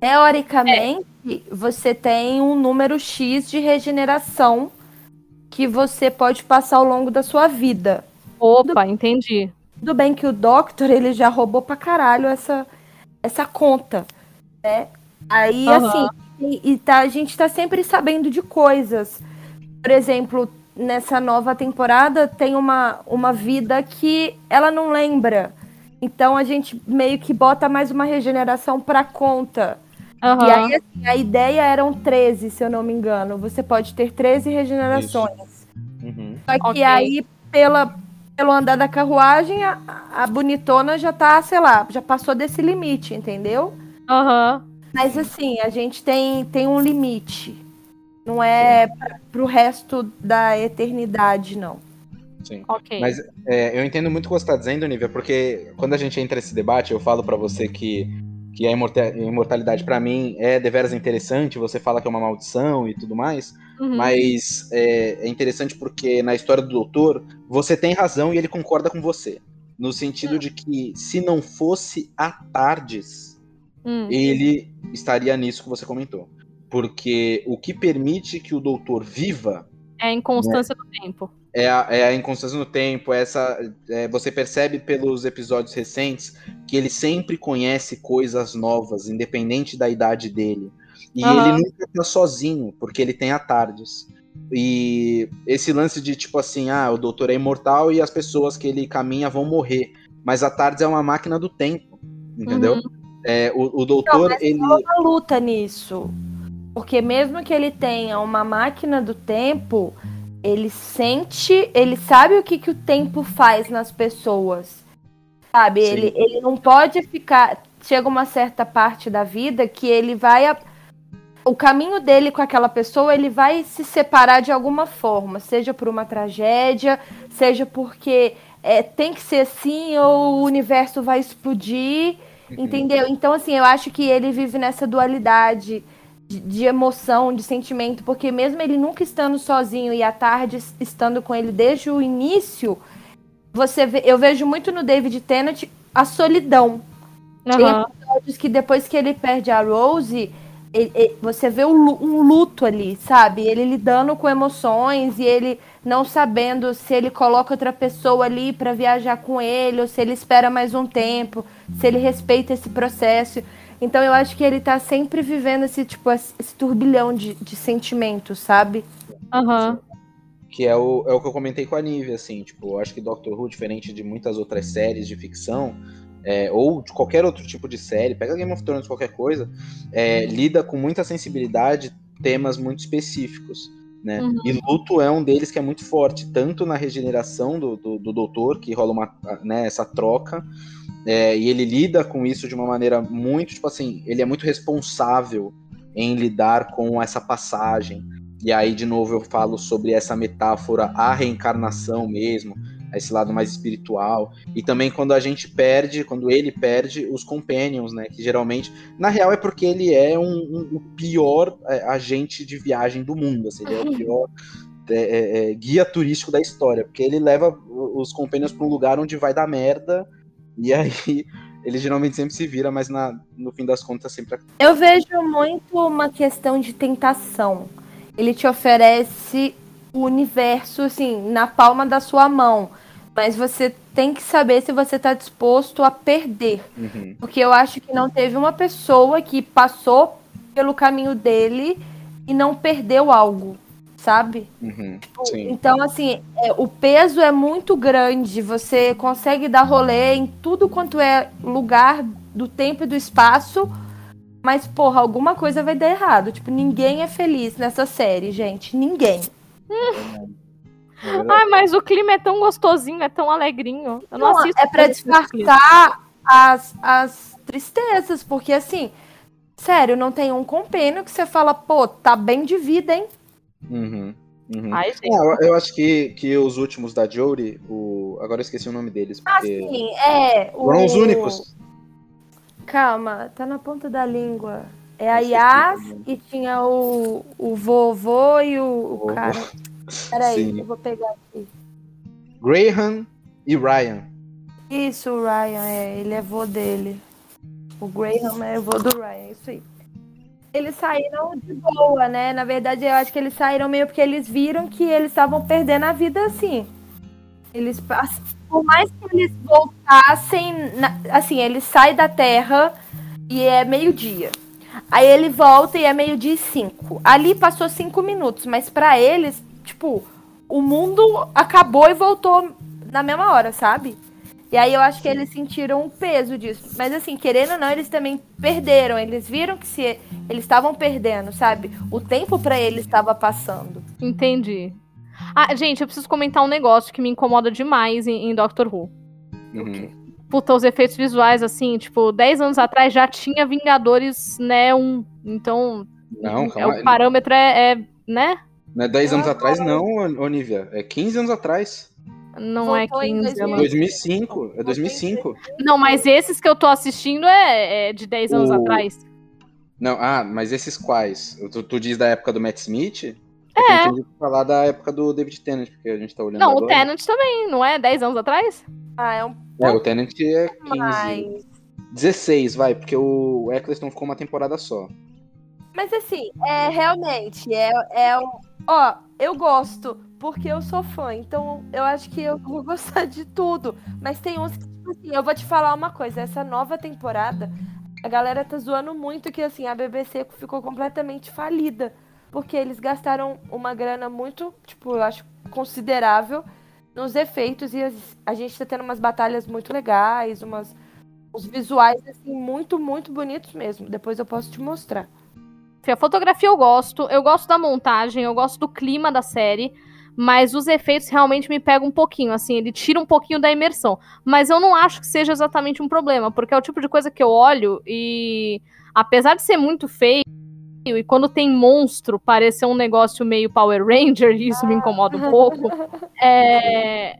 Teoricamente, você tem um número X de regeneração que você pode passar ao longo da sua vida. Opa, entendi. Tudo bem que o Doctor, ele já roubou pra caralho essa, essa conta, né? Aí, Aham. assim, e, e tá, a gente tá sempre sabendo de coisas. Por exemplo, nessa nova temporada tem uma, uma vida que ela não lembra. Então a gente meio que bota mais uma regeneração pra conta. Aham. E aí, assim, a ideia eram 13, se eu não me engano. Você pode ter 13 regenerações. Uhum. Só que Ok. aí, pela, pelo andar da carruagem, a, a bonitona já tá, sei lá, já passou desse limite, entendeu? Aham. Mas assim, a gente tem, tem um limite. Não é pra, pro resto da eternidade, não. Sim. Ok. Mas é, eu entendo muito o que você está dizendo, Nívia, porque quando a gente entra nesse debate, eu falo pra você que, que a imorta- imortalidade pra mim é deveras interessante, você fala que é uma maldição e tudo mais, Uhum. mas é, é interessante porque na história do doutor, você tem razão e ele concorda com você. No sentido de que se não fosse a Tardes, Hum. ele estaria nisso que você comentou. Porque o que permite que o doutor viva É a inconstância do tempo. é a, é a inconstância no tempo, é essa, é, você percebe pelos episódios recentes que ele sempre conhece coisas novas, independente da idade dele. E Aham. ele nunca tá sozinho, porque ele tem a Tardes. E esse lance de tipo assim, ah, o doutor é imortal e as pessoas que ele caminha vão morrer. Mas a Tardes é uma máquina do tempo, entendeu? Uhum. É, o, o doutor, ele. Rola uma luta nisso. Porque mesmo que ele tenha uma máquina do tempo, ele sente, ele sabe o que, que o tempo faz nas pessoas. Sabe? Sim. Ele, ele não pode ficar. Chega uma certa parte da vida que ele vai. O caminho dele com aquela pessoa, ele vai se separar de alguma forma, seja por uma tragédia, seja porque é, tem que ser assim ou o universo vai explodir, entendeu? Então, assim, eu acho que ele vive nessa dualidade de, de emoção, de sentimento, porque mesmo ele nunca estando sozinho e à tarde estando com ele desde o início, você vê, eu vejo muito no David Tennant a solidão. Tem Aham. episódios que depois que ele perde a Rose, ele- ele- você vê um lu- um luto ali, sabe? Ele lidando com emoções e ele não sabendo se ele coloca outra pessoa ali pra viajar com ele ou se ele espera mais um tempo, se ele respeita esse processo. Então eu acho que ele tá sempre vivendo esse tipo esse turbilhão de, de sentimentos, sabe? Aham. Que é o, é o que eu comentei com a Nive, assim, tipo, eu acho que Doctor Who, diferente de muitas outras séries de ficção, é, ou de qualquer outro tipo de série, pega Game of Thrones, qualquer coisa, é, lida com muita sensibilidade temas muito específicos. Né? Uhum. E luto é um deles que é muito forte, tanto na regeneração do, do, do doutor, que rola uma, né, essa troca, é, e ele lida com isso de uma maneira muito, tipo assim, ele é muito responsável em lidar com essa passagem. E aí, de novo, eu falo sobre essa metáfora, a reencarnação mesmo, esse lado mais espiritual. E também quando a gente perde, quando ele perde os companions, né? Que geralmente, na real, é porque ele é um, um- o pior é, agente de viagem do mundo. Assim, ele é o pior é, é, é, guia turístico da história. Porque ele leva os companions para um lugar onde vai dar merda. E aí. Ele geralmente sempre se vira, mas na, no fim das contas sempre Eu vejo muito uma questão de tentação. Ele te oferece o universo, assim, na palma da sua mão. Mas você tem que saber se você está disposto a perder. Uhum. Porque eu acho que não teve uma pessoa que passou pelo caminho dele e não perdeu algo, sabe? Uhum. Sim. Então, assim, é, o peso é muito grande. Você consegue dar rolê em tudo quanto é lugar do tempo e do espaço. Mas, porra, alguma coisa vai dar errado. Tipo, ninguém é feliz nessa série, gente. Ninguém. Verdade. Ai, mas o clima é tão gostosinho, é tão alegrinho. Eu não, Não, assisto. é pra clima. disfarçar as, as tristezas. Porque, assim, sério, não tem um compênio que você fala, pô, tá bem de vida, hein? Uhum. Uhum. Ai, gente. É, eu, acho que, que os últimos da Jory, o... agora eu esqueci o nome deles. Porque Assim, é. O... foram os únicos. Calma, tá na ponta da língua. É a Yas e tinha o, o vovô e o, o cara. Peraí, eu vou pegar aqui. Graham e Ryan. Isso, o Ryan, é, ele é vô dele. O Graham é vô do Ryan, isso aí. Eles saíram de boa, né? Na verdade, eu acho que eles saíram meio porque eles viram que eles estavam perdendo a vida assim. Eles pass- por mais que eles voltassem, assim, ele sai da Terra e é meio-dia. Aí ele volta e é meio-dia e cinco. Ali passou cinco minutos, mas pra eles, tipo, o mundo acabou e voltou na mesma hora, sabe? E aí eu acho que eles sentiram o peso disso. Mas assim, querendo ou não, eles também perderam. Eles viram que se eles estavam perdendo, sabe? O tempo pra eles estava passando. Entendi. Ah, gente, eu preciso comentar um negócio que me incomoda demais em, em Doctor Who. Uhum. Puta, os efeitos visuais, assim, tipo, 10 anos atrás já tinha Vingadores, né, um. Então, Não, é, o parâmetro é, é, né? Não é 10 anos atrás, não, Olivia. É 15 anos atrás. Não Voltou é em 15 anos. 2005. É 2005. Não, mas esses que eu tô assistindo é, é de 10 anos O- atrás. Não, ah, mas esses quais? Tu, tu diz da época do Matt Smith? É. Eu entendi falar da época do David Tennant, porque a gente tá olhando Não, o agora. Tenant também, não é 10 anos atrás? Ah, é um É, o Tennant é 15. mais. 16, vai, porque o Eccleston ficou uma temporada só. Mas assim, é realmente, é, é um. Ó, eu gosto, porque eu sou fã, então eu acho que eu vou gostar de tudo. Mas tem uns que, tipo assim, eu vou te falar uma coisa, essa nova temporada, a galera tá zoando muito que assim, a BBC ficou completamente falida. Porque eles gastaram uma grana muito, tipo, eu acho, considerável nos efeitos e a gente tá tendo umas batalhas muito legais, umas. Os visuais, assim, muito, muito bonitos mesmo. Depois eu posso te mostrar. A fotografia eu gosto, eu gosto da montagem, eu gosto do clima da série, mas os efeitos realmente me pegam um pouquinho, assim, ele tira um pouquinho da imersão. Mas eu não acho que seja exatamente um problema, porque é o tipo de coisa que eu olho e, apesar de ser muito feio, e quando tem monstro parecer um negócio meio Power Ranger, e isso me incomoda um pouco, é,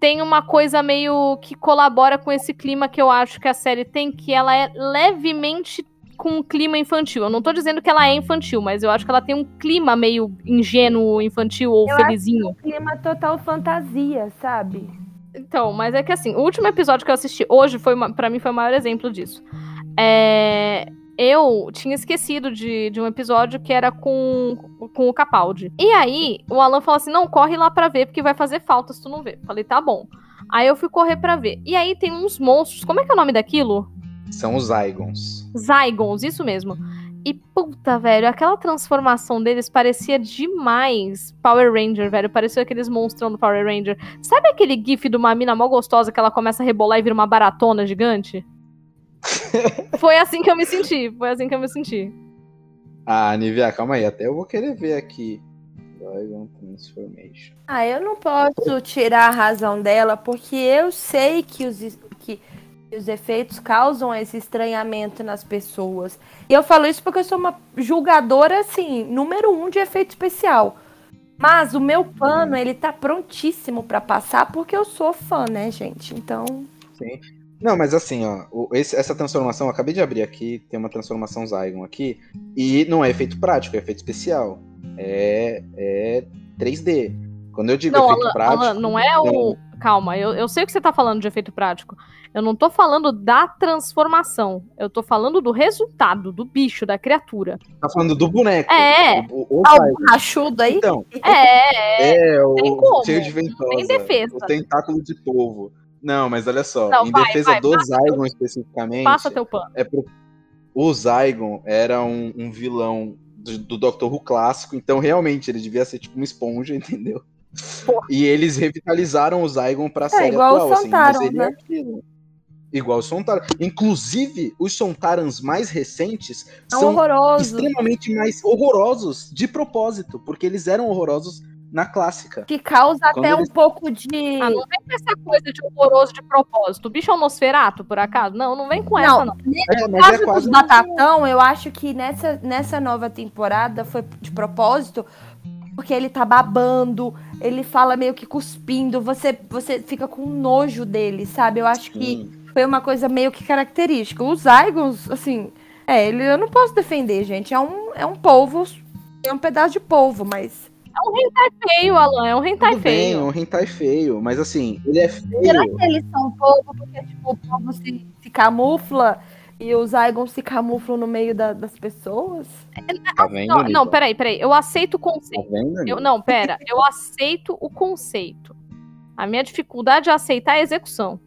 tem uma coisa meio que colabora com esse clima que eu acho que a série tem, que ela é levemente com um clima infantil. Eu não tô dizendo que ela é infantil, mas eu acho que ela tem um clima meio ingênuo, infantil ou Eu acho felizinho. Um clima total fantasia, sabe? Então, mas é que assim, o último episódio que eu assisti hoje foi pra mim foi o maior exemplo disso. É, eu tinha esquecido de, de um episódio que era com, com o Capaldi. E aí, o Alan falou assim: não, corre lá pra ver, porque vai fazer falta se tu não ver. Falei, tá bom. Aí eu fui correr pra ver. E aí tem uns monstros. Como é que é o nome daquilo? São os Zygons. Zygons, isso mesmo. E puta, velho, aquela transformação deles parecia demais Power Ranger, velho. Parecia aqueles monstrão do Power Ranger. Sabe aquele gif de uma mina mó gostosa que ela começa a rebolar e vira uma baratona gigante? Foi assim que eu me senti. Foi assim que eu me senti. Ah, Nivea, calma aí. Até eu vou querer ver aqui. Zygon Transformation. Ah, eu não posso tirar a razão dela, porque eu sei que os, que os efeitos causam esse estranhamento nas pessoas. E eu falo isso porque eu sou uma julgadora, assim, número um de efeito especial. Mas o meu pano, ele tá prontíssimo pra passar, porque eu sou fã, né, gente? Então. Sim. Não, mas assim, ó, esse- essa transformação, eu acabei de abrir aqui, tem uma transformação Zygon aqui, e não é efeito prático, é efeito especial. É, é 3D. Quando eu digo Não, efeito Alan, prático. Alan, não é o. Calma, eu, eu sei o que você tá falando de efeito prático. Eu não tô falando da transformação. Eu tô falando do resultado, do bicho, da criatura. Tá falando do boneco. É. O, o, o Ah, aí? Então, É, é, o tem como, cheio de ventosa. tem defesa. O tentáculo de polvo. Não, mas olha só, Não, em vai, defesa vai, Zygon especificamente, passa teu pano. é pro... o Zygon era um, um vilão do, do Doctor Who clássico, então realmente ele devia ser tipo uma esponja, entendeu? Porra. E eles revitalizaram o Zygon pra série igual atual, o assim, mas ele né? é aquilo. Igual o Sontaran. Inclusive, os Sontarans mais recentes São são horrorosos. extremamente mais horrorosos de propósito, porque eles eram horrorosos na clássica. Que causa Quando até um eles- pouco de. Ah, não vem com essa coisa de horroroso de propósito. O bicho é um Nosferato, por acaso? Não, não vem com essa, não. É, No mas caso é quase dos Batatão, eu acho que nessa, nessa nova temporada foi de propósito, porque ele tá babando, ele fala meio que cuspindo, você, você fica com nojo dele, sabe? Eu acho que Sim. Foi uma coisa meio que característica. Os Zygons, assim, é, ele eu não posso defender, gente. É um, é um polvo, é um pedaço de polvo, mas. É um hentai feio, Alan. É um hentai Tudo bem, é feio. um hentai feio, mas assim, ele é Será feio. que eles são polvo porque tipo, o polvo se, se camufla e os Zygons se camuflam no meio da- das pessoas? Tá vendo, Não, não, peraí, peraí. Eu aceito o Tá conceito. vendo, Eu, não, pera. Eu aceito o conceito. A minha dificuldade é aceitar a execução.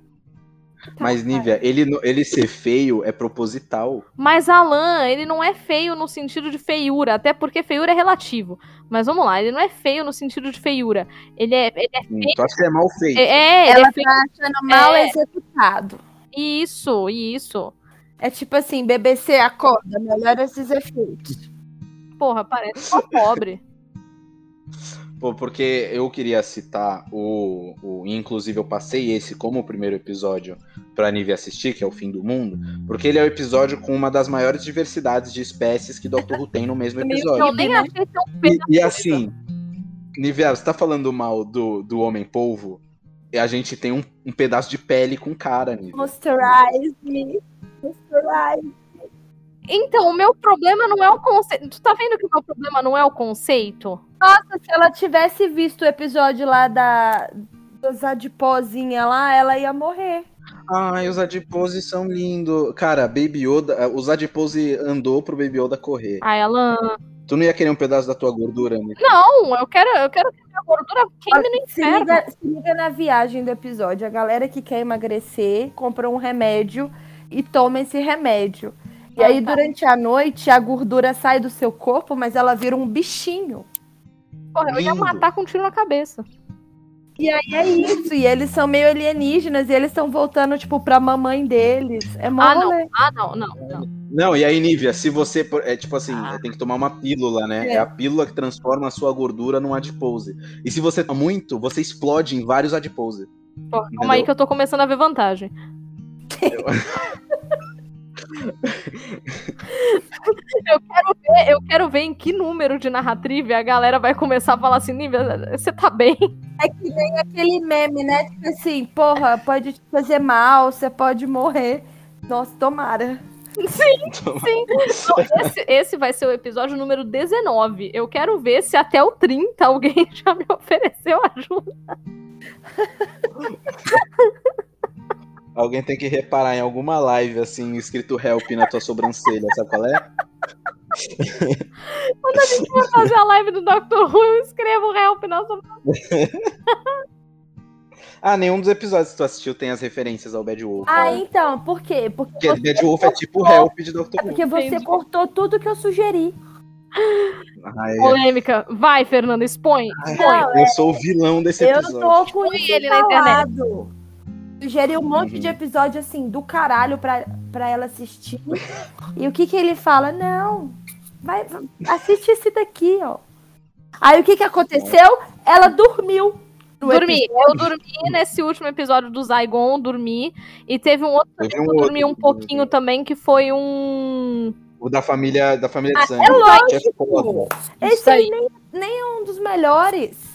Mas, Nívia, ele, no- ele ser feio é proposital. Mas Alan, ele não é feio no sentido de feiura, até porque feiura é relativo. Mas vamos lá, ele não é feio no sentido de feiura. Ele é. Ele é, Hum, Tu acha que é mal feito? é, ele Ela é feio. tá achando mal É. executado. Isso, isso. É tipo assim, BBC acorda, melhor esses efeitos. Porra, parece só pobre. Porque eu queria citar o, o. Inclusive, eu passei esse como o primeiro episódio pra Nívia assistir, que é o Fim do Mundo, porque ele é o episódio com uma das maiores diversidades de espécies que Doctor Who tem no mesmo episódio. Eu nem né? achei tão E, feio. e assim, Nivea, você tá falando mal do, do Homem Polvo? E a gente tem um, um pedaço de pele com cara, Nivea. Moisturize me. Moisturize. Então, o meu problema não é o conceito. Tu tá vendo que o meu problema não é o conceito? Nossa, se ela tivesse visto o episódio lá da dos adiposinha lá, ela ia morrer. Ai, os adipose são lindos. Cara, Baby Yoda, os adipose andou pro Baby Yoda correr. Ai, Alan. Tu não ia querer um pedaço da tua gordura, né? Não, eu quero, eu quero que a gordura queime no Se inferno. liga, se liga na viagem do episódio. A galera que quer emagrecer compra um remédio e toma esse remédio. E Ah, aí, tá. durante a noite, a gordura sai do seu corpo, mas ela vira um bichinho. Porra, eu ia matar com um tiro na cabeça. E aí é isso. E eles são meio alienígenas e eles estão voltando, tipo, pra mamãe deles. É mó Ah, não. Ah, não, não, não. Não, e aí, Nívia, se você. É tipo assim, Ah. tem que tomar uma pílula, né? É. É. a pílula que transforma a sua gordura num adipose. E se você toma muito, você explode em vários adipose. Porra, calma aí que eu tô começando a ver vantagem. eu, quero ver, eu quero ver em que número de narrativa a galera vai começar a falar assim, Nívia, você tá bem? É que nem aquele meme, né? Tipo assim, porra, pode te fazer mal, você pode morrer. Nossa, tomara. Sim, sim. Não, esse, esse vai ser o episódio número 19. Eu quero ver se até o 30 alguém já me ofereceu ajuda. Alguém tem que reparar em alguma live, assim, escrito help na tua sobrancelha, sabe qual é? Quando a gente for fazer a live do Dr. Who, eu escrevo help na sua. Ah, nenhum dos episódios que tu assistiu tem as referências ao Bad Wolf. Ah, então, por quê? Porque, Porque Bad Wolf é tipo help de Dr. é Who. porque você Entendi. cortou tudo que eu sugeri. Ai, Polêmica. Vai, Fernando, expõe. Não, eu sou o vilão desse Eu episódio. tô com ele na internet. Instalado. Sugeri um monte Uhum. de episódio assim, do caralho pra, pra ela assistir. E o que que ele fala? Não, vai, assiste esse daqui, ó. Aí o que que aconteceu? Ela dormiu. Dormi. episódio. Eu dormi nesse último episódio do Zygon, dormi. E teve um outro Teve que um eu outro dormi um pouquinho também, que foi um. O da família, da família de Ah, sangue. é lógico. Que é foda. Esse aí. nem, nem é um dos melhores.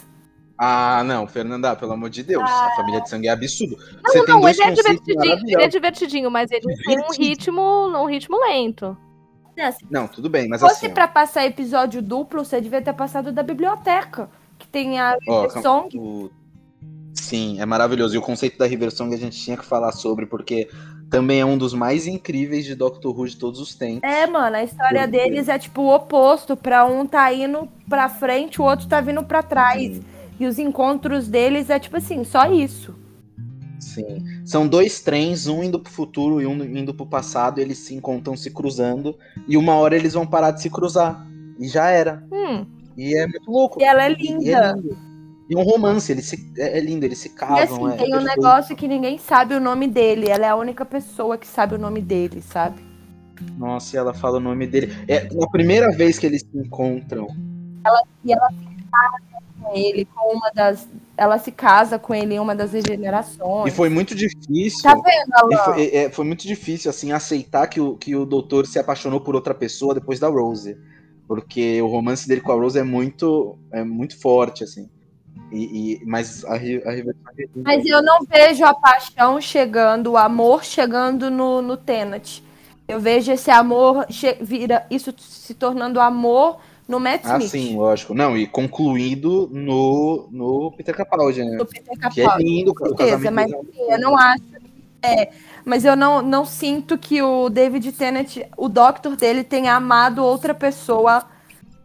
Ah, não, Fernanda, pelo amor de Deus. A família de sangue é absurdo. Não, Você tem não, dois ele é divertidinho. Ele é divertidinho, mas ele tem um ritmo, um ritmo lento. Se Não, tudo bem, mas fosse assim. ó, pra passar episódio duplo, você devia ter passado da biblioteca. Que tem a ó, River Song. o- Sim, é maravilhoso. E o conceito da River Song a gente tinha que falar sobre, porque também é um dos mais incríveis de Doctor Who de todos os tempos. É, mano, a história deles é tipo o oposto. Pra um tá indo pra frente, o outro tá vindo pra trás. E os encontros deles é tipo assim, só isso. Sim. São dois trens, um indo pro futuro e um indo pro passado, eles se encontram se cruzando, e uma hora eles vão parar de se cruzar. E já era. Hum. E é muito louco. E ela é E é linda. E é um romance, eles se, é, é lindo, eles se E casam. assim, é tem um perfeito. negócio que ninguém sabe o nome dele. Ela é a única pessoa que sabe o nome dele, sabe? Nossa, e ela fala o nome dele. É a primeira vez que eles se encontram. E ela se casa com ele, com uma das. Ela se casa com ele em uma das regenerações. E foi muito difícil. Tá vendo, Alan? foi, é, foi muito difícil, assim, aceitar que o, que o doutor se apaixonou por outra pessoa depois da Rose. Porque o romance dele com a Rose é muito, é muito forte, assim. E, e- mas a, a é. Mas eu não vejo a paixão chegando, o amor chegando no, no Tenet. Eu vejo esse amor vira isso se tornando amor no Matt Ah, Smith. sim, lógico. Não, e concluído no, no Peter Capaldi, né? Do Peter Que é Capaldi. lindo, Com certeza, mas assim, eu não acho. É, mas eu não, não sinto que o David Tennant, o Doctor dele, tenha amado outra pessoa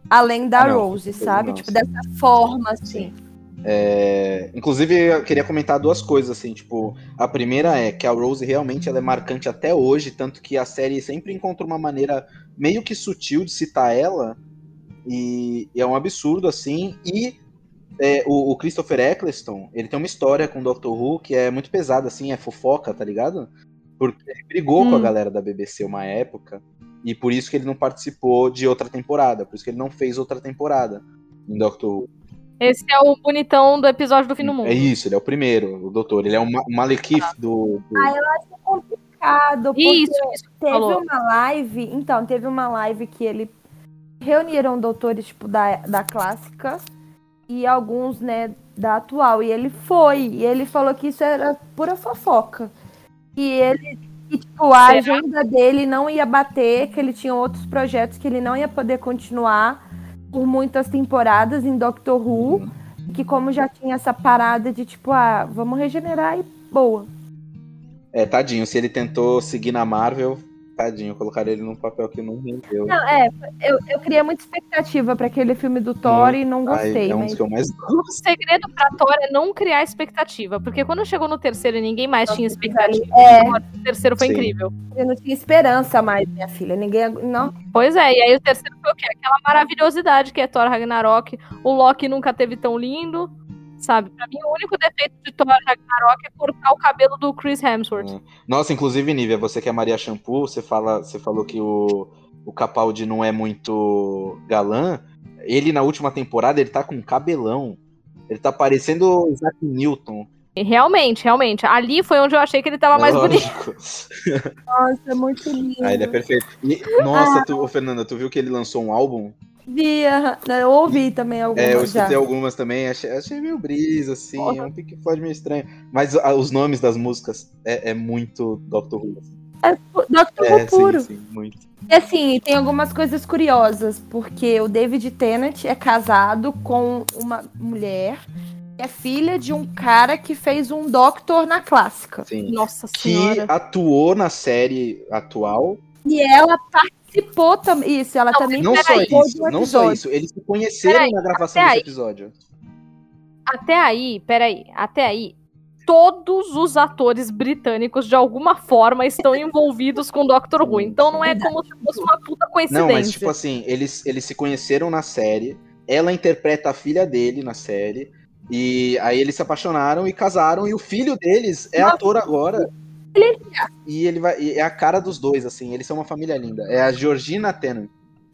além da Ah, não, Rose, sabe? não, tipo, sim. dessa forma, assim. É, inclusive, eu queria comentar duas coisas, assim, tipo, a primeira é que a Rose realmente ela é marcante até hoje, tanto que a série sempre encontra uma maneira meio que sutil de citar ela, e, e é um absurdo, assim, e é, o, o Christopher Eccleston, ele tem uma história com o Doctor Who que é muito pesada, assim, é fofoca, tá ligado? Porque ele brigou com a Hum. galera da BBC uma época, e por isso que ele não participou de outra temporada, por isso que ele não fez outra temporada em Doctor Who. Esse é o bonitão do episódio do fim do mundo. É isso, ele é o primeiro, o doutor. Ele é o Ma- o Malekith do. do- Complicado, porque Isso, isso teve falou. uma live. Então, teve uma live que ele reuniram doutores, tipo, da, da clássica e alguns, né, da atual. E ele foi. E ele falou que isso era pura fofoca. E ele. E, tipo, a Será? agenda dele não ia bater, que ele tinha outros projetos que ele não ia poder continuar por muitas temporadas em Doctor Who. Que como já tinha essa parada de tipo, ah, vamos regenerar e boa. É, tadinho, se ele tentou seguir na Marvel, tadinho, colocaram ele num papel que não rendeu. Não, é, eu, eu criei muita expectativa pra aquele filme do Thor e não Ai, gostei, é um mas dos que eu mais gosto. O segredo pra Thor é não criar expectativa. Porque quando chegou no terceiro e ninguém mais tinha expectativa, É. o terceiro foi Sim. incrível. eu não tinha esperança mais, minha filha. Ninguém. Não, Pois é, e aí o terceiro foi o quê? Aquela maravilhosidade que é Thor Ragnarok. O Loki nunca teve tão lindo. Sabe? Pra mim, o único defeito de Thor Ragnarok é cortar o cabelo do Chris Hemsworth. Nossa, inclusive, Nívia, você que é Maria Shampoo, você, fala, você falou que o, o Capaldi não é muito galã. Ele, na última temporada, ele tá com um cabelão. Ele tá parecendo o Isaac Newton. Realmente, realmente. Ali foi onde eu achei que ele tava É mais bonito. lógico. nossa, é muito lindo. Ah, ele é perfeito. E, nossa, tu, ô, Fernanda, tu viu que ele lançou um álbum? Via, eu ouvi também algumas É, eu já. escutei algumas também, achei, achei meio brisa, assim, é um Pink Floyd meio estranho. Mas ah, os nomes das músicas é, é muito Doctor Who. assim. É Doctor Who É, puro. sim, sim, muito. E assim, tem algumas coisas curiosas, porque o David Tennant é casado com uma mulher que é filha de um cara que fez um Doctor na clássica. Sim. Nossa Que senhora. atuou na série atual. E ela participou também. Isso, ela Não, também Não só participou isso, um não só isso. Eles se conheceram Peraí, na gravação até desse aí. episódio. Até aí, peraí, até aí. Todos os atores britânicos, de alguma forma, estão envolvidos com Doctor Who. Então não é como se fosse uma puta coincidência. Não, mas tipo assim, eles, eles se conheceram na série. Ela interpreta a filha dele na série. E aí eles se apaixonaram e casaram. E o filho deles é ator agora. E ele vai. e é a cara dos dois, assim. Eles são uma família linda. É a Georgina Tennant.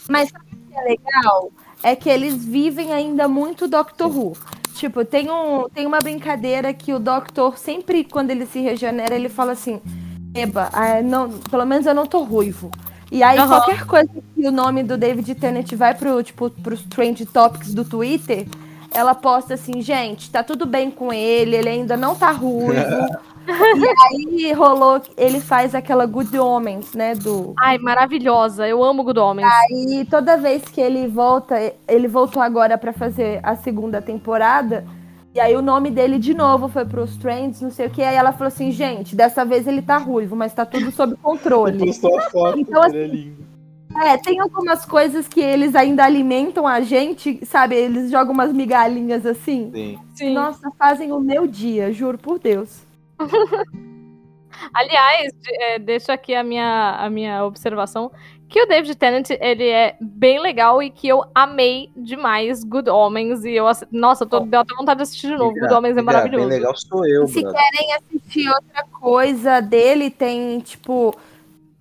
Mas sabe o que é legal? É que eles vivem ainda muito Doctor Who. Tipo, tem, um, tem uma brincadeira que o Doctor, sempre quando ele se regenera, ele fala assim: Eba, ah, não, pelo menos eu não tô ruivo. E aí, Aham. qualquer coisa que o nome do David Tennant vai pro, tipo, pros Trend Topics do Twitter, ela posta assim, gente, tá tudo bem com ele, ele ainda não tá ruivo. e aí rolou, ele faz aquela Good Omens, né, do, Ai, maravilhosa. Eu amo Good Omens. e toda vez que ele volta, ele voltou agora pra fazer a segunda temporada. E aí o nome dele de novo foi pros trends, não sei o que. Aí ela falou assim, gente, dessa vez ele tá ruivo, mas tá tudo sob controle. Foto, Então, ele é. É, tem algumas coisas que eles ainda alimentam a gente, sabe? Eles jogam umas migalhinhas assim. Sim. Sim. Nossa, fazem o meu dia, juro por Deus. Aliás, é, deixo aqui a minha, a minha observação que o David Tennant, ele é bem legal e que eu amei demais Good Omens e eu, nossa, eu tô, deu até vontade de assistir de novo. Good Omens é maravilhoso. Bem legal sou eu, Se brother. querem assistir outra coisa dele, tem, tipo,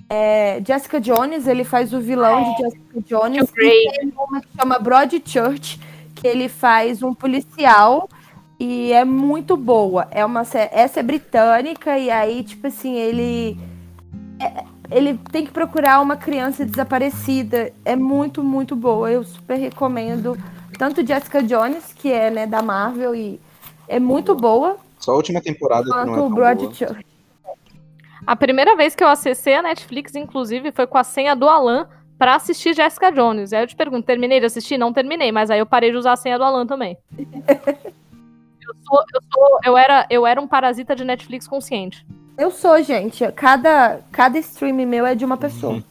é, Jessica Jones, ele faz o vilão de Jessica Jones. E tem uma que chama Broadchurch, que ele faz um policial e é muito boa. É uma essa é britânica e aí, tipo assim, ele é- ele tem que procurar uma criança desaparecida. É muito, muito boa. Eu super recomendo tanto Jessica Jones, que é, né, da Marvel e é muito boa, Só a última temporada que não é tão. Broadchurch. A primeira vez que eu acessei a Netflix, inclusive, foi com a senha do Alan pra assistir Jessica Jones. Aí eu te pergunto, terminei de assistir? Não terminei, mas aí eu parei de usar a senha do Alan também. eu, sou, eu, sou, eu, era, eu era um parasita de Netflix consciente. Eu sou, gente. Cada, cada stream meu é de uma pessoa.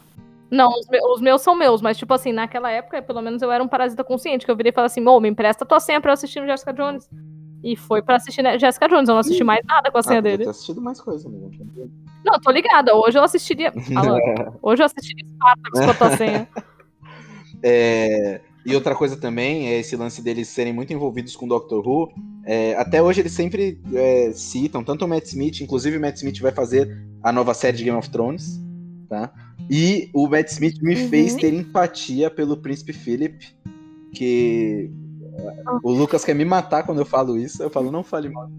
Não, os, me- os meus são meus, mas tipo assim, naquela época, pelo menos eu era um parasita consciente, que eu virei e falei assim, ô, me empresta tua senha pra eu assistir Jessica Jones. E foi pra assistir né, Jessica Jones, eu não assisti mais nada com a Ah, senha podia dele. ter assistido mais coisa, né? Não, tô ligada, hoje eu assistiria... Alan, hoje eu assistiria Spartacus com a tua senha. É, e outra coisa também é esse lance deles serem muito envolvidos com Doctor Who. É, até hoje eles sempre é, citam, tanto o Matt Smith, inclusive o Matt Smith vai fazer a nova série de Game of Thrones, tá? E o Matt Smith me Uhum. fez ter empatia pelo Príncipe Philip, que o Lucas quer me matar quando eu falo isso. Eu falo, não fale mal,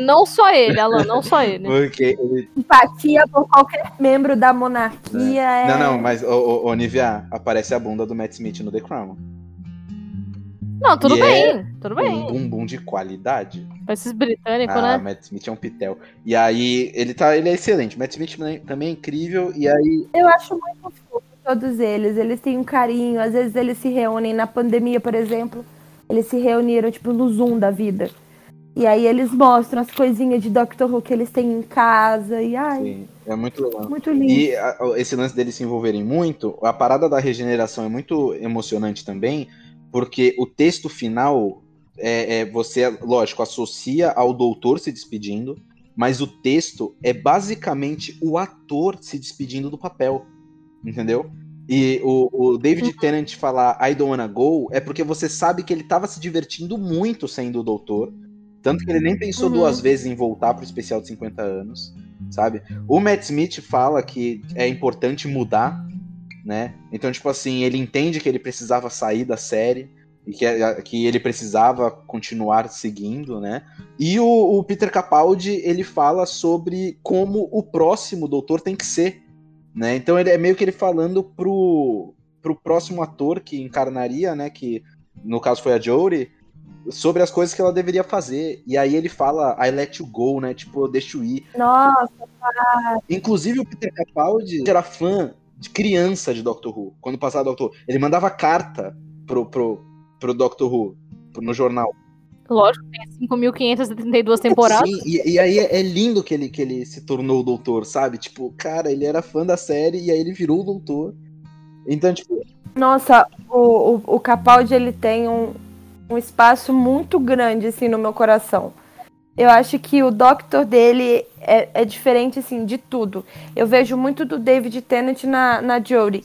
Não só ele, Alan, não só ele. porque ele Empatia por qualquer membro da monarquia é. Não, não, mas, ô, ô, ô, Nivea, aparece a bunda do Matt Smith no The Crown. Não, tudo E bem, é tudo Um bem. bumbum de qualidade. Esses britânicos, ah, né? Matt Smith é um pitel. E aí, ele tá, ele é excelente. Matt Smith também- também é incrível. E aí, Eu acho muito fofo todos eles. Eles têm um carinho. Às vezes eles se reúnem na pandemia, por exemplo. Eles se reuniram, tipo, no Zoom da vida. E aí eles mostram as coisinhas de Doctor Who que eles têm em casa. E ai, sim, é muito legal. muito lindo. E a- esse lance deles se envolverem muito, a parada da regeneração é muito emocionante também, porque o texto final, é, é, você, lógico, associa ao doutor se despedindo, mas o texto é basicamente o ator se despedindo do papel, entendeu? E o, o David Tennant falar I don't wanna go é porque você sabe que ele tava se divertindo muito sendo o doutor, tanto que ele nem pensou Uhum. duas vezes em voltar pro especial de 50 anos, sabe? O Matt Smith fala que é importante mudar, né? Então, tipo assim, ele entende que ele precisava sair da série e que, que ele precisava continuar seguindo, né? E o, o Peter Capaldi, ele fala sobre como o próximo doutor tem que ser, né? Então, ele é meio que ele falando pro, pro próximo ator que encarnaria, né? Que no caso foi a Jodie, sobre as coisas que ela deveria fazer. E aí ele fala, I let you go, né? Tipo, eu deixo ir. Nossa, Inclusive o Peter Capaldi era fã de criança de Doctor Who. Quando passava Doctor Who. Ele mandava carta pro, pro, pro Doctor Who, no jornal. Lógico, tem 5.572 temporadas. Sim, e, e aí é, é lindo que ele, que ele se tornou o doutor, sabe? Tipo, cara, ele era fã da série e aí ele virou o doutor. Então, tipo, Nossa, o, o, o Capaldi ele tem um, um espaço muito grande assim no meu coração. Eu acho que o Doctor dele é, é diferente assim de tudo. Eu vejo muito do David Tennant na, na Jodie.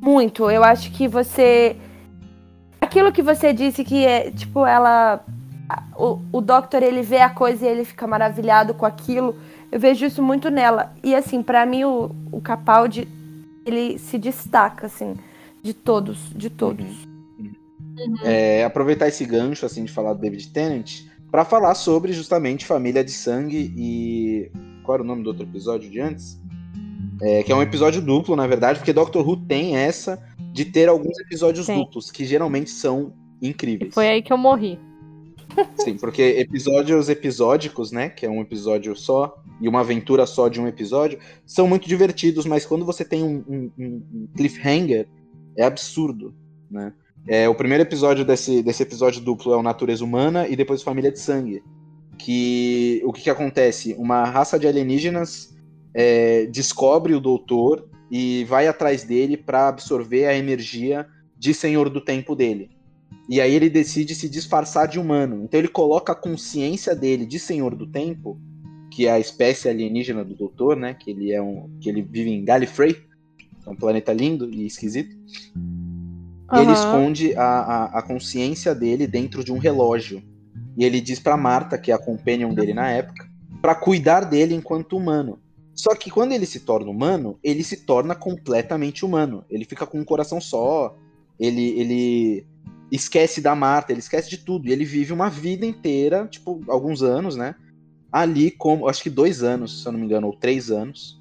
Muito. Eu acho que você. Aquilo que você disse que é, tipo, ela. O, o Doctor ele vê a coisa e ele fica maravilhado com aquilo. Eu vejo isso muito nela. E assim, pra mim o, o Capaldi ele se destaca, assim, de todos, de todos. É, aproveitar esse gancho, assim, de falar do David Tennant, pra falar sobre justamente família de sangue e. Qual era o nome do outro episódio de antes? É, que é um episódio duplo, na verdade, porque Doctor Who tem essa de ter alguns episódios Tem. duplos, que geralmente são incríveis. Foi aí que eu morri. Sim, porque episódios episódicos, né? Que é um episódio só e uma aventura só de um episódio, são muito divertidos, mas quando você tem um- um- um cliffhanger, é absurdo, né? É, o primeiro episódio desse, desse episódio duplo é o Natureza Humana e depois Família de Sangue. Que o que, que acontece? Uma raça de alienígenas é, descobre o doutor e vai atrás dele para absorver a energia de Senhor do Tempo dele. E aí ele decide se disfarçar de humano. Então ele coloca a consciência dele de Senhor do Tempo, que é a espécie alienígena do Doutor, né? Que ele é um, que ele vive em Gallifrey, é um planeta lindo e esquisito. E ele esconde a, a, a consciência dele dentro de um relógio. E ele diz pra Marta, que é a companion dele na época, pra cuidar dele enquanto humano. Só que quando ele se torna humano, ele se torna completamente humano. Ele fica com um coração só. Ele, ele esquece da Marta, ele esquece de tudo. E ele vive uma vida inteira, tipo, alguns anos, né? Ali como, acho que dois anos, se eu não me engano, ou três anos,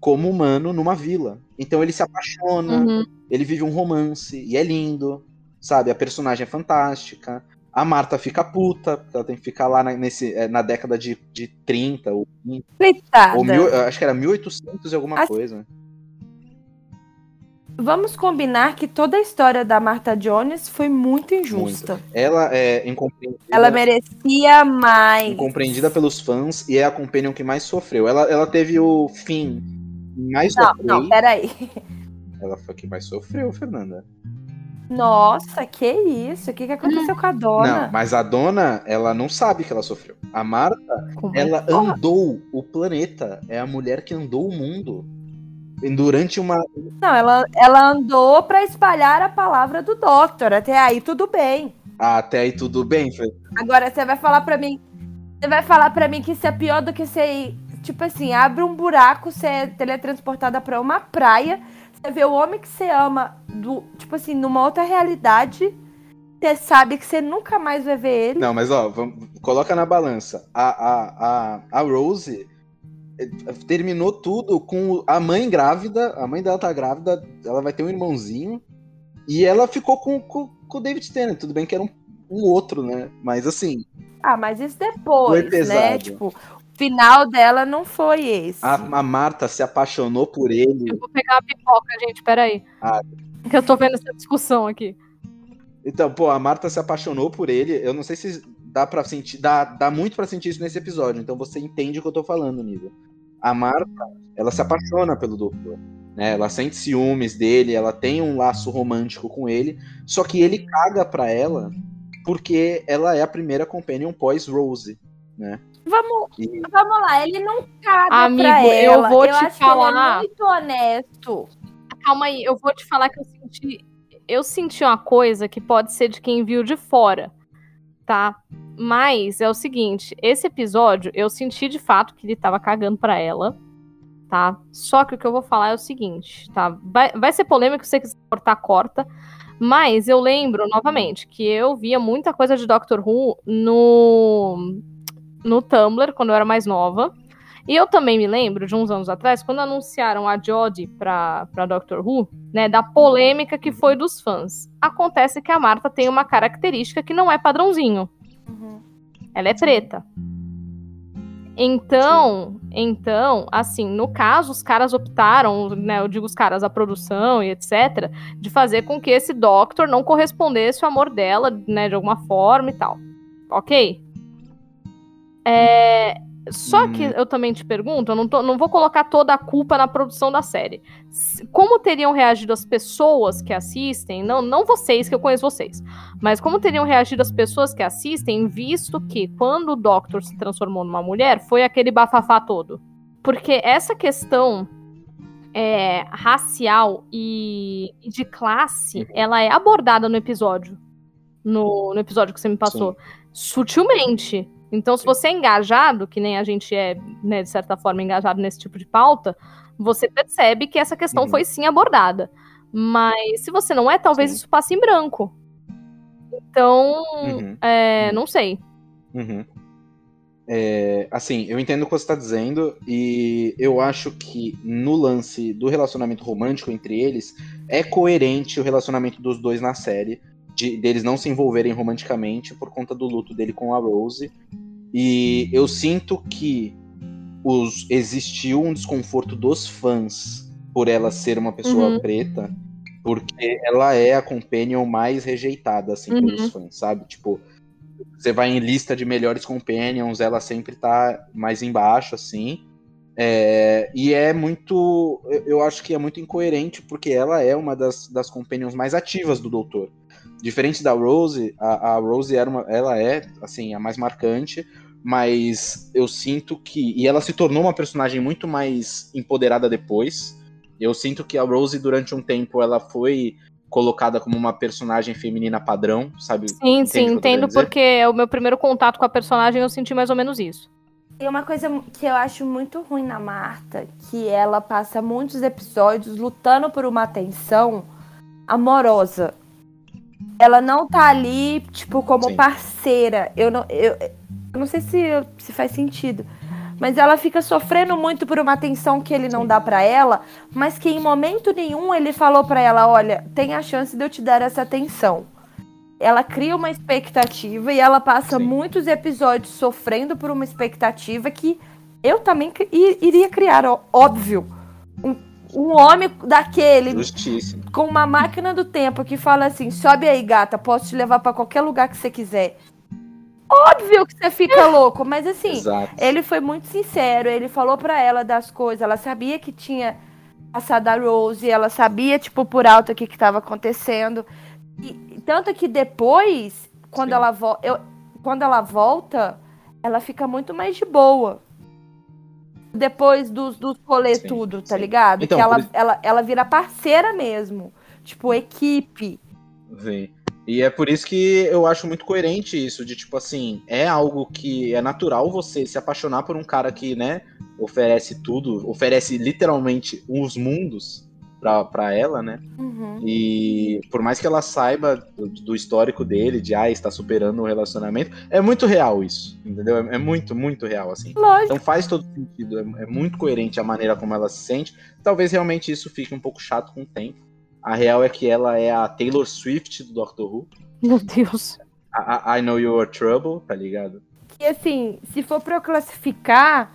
como humano numa vila. Então ele se apaixona, Uhum. Ele vive um romance e é lindo, sabe? A personagem é fantástica. A Marta fica puta, porque ela tem que ficar lá na, nesse, é, na década de, de 30 ou 20, Coitada. ou mil, acho que era 1800 e alguma Assim- coisa. Vamos combinar que toda a história da Martha Jones foi muito injusta. Ela é incompreendida, Ela merecia mais. incompreendida pelos fãs e é a companion que mais sofreu. Ela, ela teve o fim mais Não, sofrido. não, peraí. Ela foi a que mais sofreu, Fernanda. Nossa, que isso? O que, que aconteceu com a dona? Não, mas a dona, ela não sabe que ela sofreu. A Marta, Como é? ela andou o planeta. É a mulher que andou o mundo. Durante uma. Não, ela, ela andou pra espalhar a palavra do Doctor. Até aí tudo bem. Ah, até aí tudo bem, Fer. Agora você vai falar pra mim. Você vai falar pra mim que isso é pior do que você. Tipo assim, abre um buraco, você é teletransportada pra uma praia. Você vê o homem que você ama, do, tipo assim, numa outra realidade. Você sabe que você nunca mais vai ver ele. Não, mas ó, vamos, coloca na balança. A, a, a, a Rose eh, terminou tudo com a mãe grávida. A mãe dela tá grávida, ela vai ter um irmãozinho. E ela ficou com, com, com o David Tennant. Tudo bem que era um, um outro, né? Mas assim, Ah, mas isso depois, né? Tipo, final dela não foi esse. a, a Marta se apaixonou por ele. Eu vou pegar uma pipoca, gente, peraí. Ah. Que eu tô vendo essa discussão aqui. Então, pô, a Marta se apaixonou por ele. Eu não sei se dá para sentir, dá, dá muito pra sentir isso nesse episódio. Então você entende o que eu tô falando, Niva. A Marta, ela se apaixona pelo doutor. Né? Ela sente ciúmes dele, ela tem um laço romântico com ele. Só que ele caga pra ela porque ela é a primeira companion pós-Rose. Né? Vamos, E- vamos lá, ele não caga Amigo, pra eu ela. vou te acho que falar. ele é muito honesto. Calma aí, eu vou te falar que eu senti. Eu senti uma coisa que pode ser de quem viu de fora, tá? Mas é o seguinte, esse episódio eu senti de fato que ele tava cagando pra ela, tá? Só que o que eu vou falar é o seguinte, tá? Vai, vai ser polêmico, se você quiser cortar, corta. Mas eu lembro, novamente, que eu via muita coisa de Doctor Who no, no Tumblr, quando eu era mais nova. E eu também me lembro de uns anos atrás, quando anunciaram a Jodie pra, pra Doctor Who, né, da polêmica que foi dos fãs. Acontece que a Marta tem uma característica que não é padrãozinho. Uhum. Ela é preta. Então, então, assim, no caso, os caras optaram, né, eu digo os caras, a produção e etc, de fazer com que esse Doctor não correspondesse ao amor dela, né, de alguma forma e tal. Ok? É, só que Hum. eu também te pergunto, eu não, tô- não vou colocar toda a culpa na produção da série. Como teriam reagido as pessoas que assistem, não, não vocês, que eu conheço vocês, mas como teriam reagido as pessoas que assistem, visto que quando o Doctor se transformou numa mulher, foi aquele bafafá todo? Porque essa questão é, racial e, e de classe, ela é abordada no episódio. No, no episódio que você me passou. Sutilmente. Então, se você é engajado, que nem a gente é, né, de certa forma, engajado nesse tipo de pauta, você percebe que essa questão Uhum. foi sim abordada. Mas se você não é, talvez Sim. isso passe em branco. Então, Uhum. é, não sei. Uhum. É, assim, eu entendo o que você está dizendo e eu acho que no lance do relacionamento romântico entre eles é coerente o relacionamento dos dois na série, de deles não se envolverem romanticamente por conta do luto dele com a Rose. E eu sinto que os, existiu um desconforto dos fãs por ela ser uma pessoa Uhum. preta, porque ela é a companion mais rejeitada assim Uhum. pelos fãs, sabe? Tipo, você vai em lista de melhores companions, ela sempre tá mais embaixo, assim. É, e é muito. eu- Eu acho que é muito incoerente, porque ela é uma das, das companions mais ativas do Doutor. Diferente da Rose, a, a Rose era uma, ela é, assim, a mais marcante, mas eu sinto que. E ela se tornou uma personagem muito mais empoderada depois. Eu sinto que a Rose, durante um tempo, ela foi colocada como uma personagem feminina padrão, sabe? Sim, Entende sim, entendo, porque é o meu primeiro contato com a personagem eu senti mais ou menos isso. E uma coisa que eu acho muito ruim na Marta, que ela passa muitos episódios lutando por uma atenção amorosa. Ela não tá ali, tipo, como Sim. parceira. Eu não, eu, eu não sei se, se faz sentido. Mas ela fica sofrendo muito por uma atenção que ele não dá pra ela, mas que em momento nenhum ele falou pra ela, olha, tem a chance de eu te dar essa atenção. Ela cria uma expectativa e ela passa Sim. muitos episódios sofrendo por uma expectativa que eu também iria criar, óbvio. Um, um homem daquele Justíssimo. com uma máquina do tempo que fala assim: sobe aí, gata, posso te levar pra qualquer lugar que você quiser. Óbvio que você fica louco, mas assim, Exato. ele foi muito sincero, ele falou pra ela das coisas, ela sabia que tinha passado a Rose, ela sabia, tipo, por alto o que que tava acontecendo. E tanto que depois, quando Sim. ela, vo eu, quando ela volta, ela fica muito mais de boa. Depois dos, dos rolês Sim, tudo, tá sim. ligado? Então, que ela, por ela, ela vira parceira mesmo. Tipo, equipe. Sim. E é por isso que eu acho muito coerente isso, de tipo assim, é algo que é natural você se apaixonar por um cara que, né, oferece tudo, oferece literalmente os mundos pra, pra ela, né? Uhum. E por mais que ela saiba do, do histórico dele, de ah, está superando o relacionamento, é muito real isso, entendeu? É, é muito, muito real, assim. Lógico. Então faz todo sentido, é, é muito coerente a maneira como ela se sente. Talvez realmente isso fique um pouco chato com o tempo. A real é que ela é a Taylor Swift do Doctor Who. Meu Deus. I, I know you're trouble, tá ligado? E assim, se for pra eu classificar,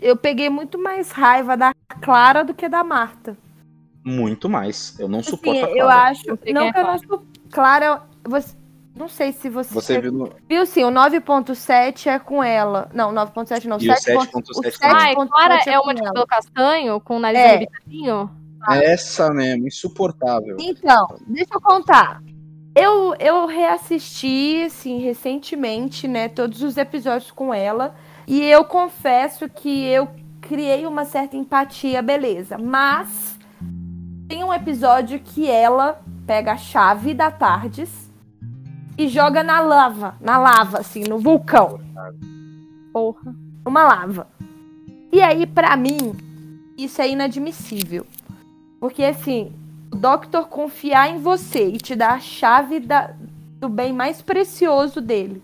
eu peguei muito mais raiva da Clara do que da Marta. Muito mais. Eu não Assim, suporto a eu Clara. acho. Não sei Não é que eu não. Clara, você, não sei se você. Você viu no. Viu sim, o 9.7 é com ela. Não, 9.7 não. E o 7.7 7.7 Ai, 7.7 Clara é com uma de cabelo castanho, com o nariz É. Essa mesmo, insuportável. Então, deixa eu contar. Eu, eu reassisti, assim, recentemente, né, todos os episódios com ela. E eu confesso que eu criei uma certa empatia, beleza. Mas tem um episódio que ela pega a chave da Tardes e joga na lava, na lava, assim, no vulcão. Porra. Uma lava. E aí, pra mim, isso é inadmissível. Porque, assim, o Doctor confiar em você e te dar a chave da- do bem mais precioso dele.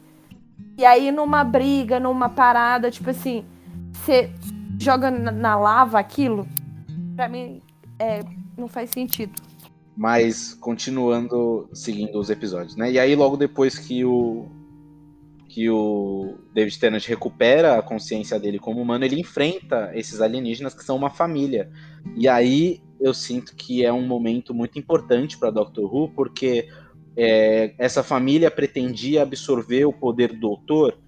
E aí, numa briga, numa parada, tipo assim, você joga na, lava aquilo, pra mim é, não faz sentido. Mas continuando seguindo os episódios, né? E aí logo depois que o que o David Tennant recupera a consciência dele como humano, ele enfrenta esses alienígenas que são uma família. E aí eu sinto que é um momento muito importante para Doctor Who, porque é, essa família pretendia absorver o poder do Doutor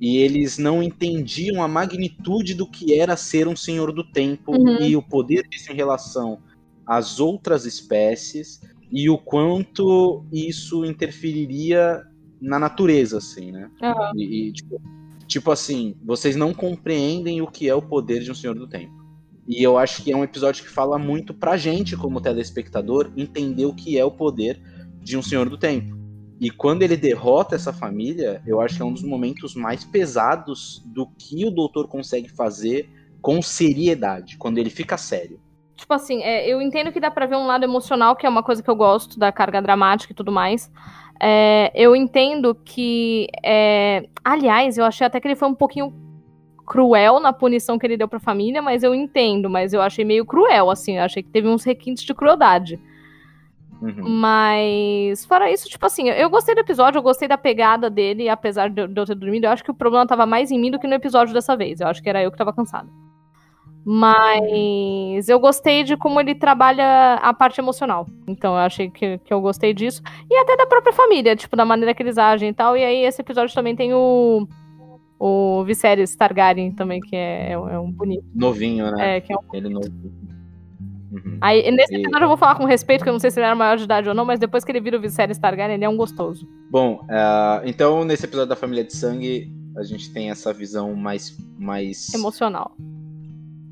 e eles não entendiam a magnitude do que era ser um Senhor do Tempo Uhum. e o poder disso em relação às outras espécies e o quanto isso interferiria na natureza, assim, né? Aham. E, e, tipo, tipo assim, vocês não compreendem o que é o poder de um Senhor do Tempo. E eu acho que é um episódio que fala muito pra gente, como telespectador, entender o que é o poder de um Senhor do Tempo. E quando ele derrota essa família, eu acho que é um dos momentos mais pesados do que o doutor consegue fazer com seriedade, quando ele fica sério. Tipo assim, é, eu entendo que dá pra ver um lado emocional, que é uma coisa que eu gosto, da carga dramática e tudo mais. É, eu entendo que. é, aliás, eu achei até que ele foi um pouquinho cruel na punição que ele deu pra família, mas eu entendo, mas eu achei meio cruel, assim. Eu achei que teve uns requintes de crueldade. Uhum. Mas, fora isso, tipo assim, eu gostei do episódio, eu gostei da pegada dele, apesar de eu de eu ter dormido. Eu acho que o problema tava mais em mim do que no episódio dessa vez. Eu acho que era eu que tava cansada. Mas eu gostei de como ele trabalha a parte emocional. Então eu achei que, que eu gostei disso. E até da própria família, tipo, da maneira que eles agem e tal. E aí esse episódio também tem o. O Viserys Targaryen também, que é, é um- é um bonito. Novinho, né? É, que é um Ele novinho. Uhum. Aí, nesse E- episódio eu vou falar com respeito, que eu não sei se ele era maior de idade ou não, mas depois que ele vira o Viserys Targaryen, ele é um gostoso. Bom, ah, então nesse episódio da Família de Sangue, a gente tem essa visão mais. mais Emocional.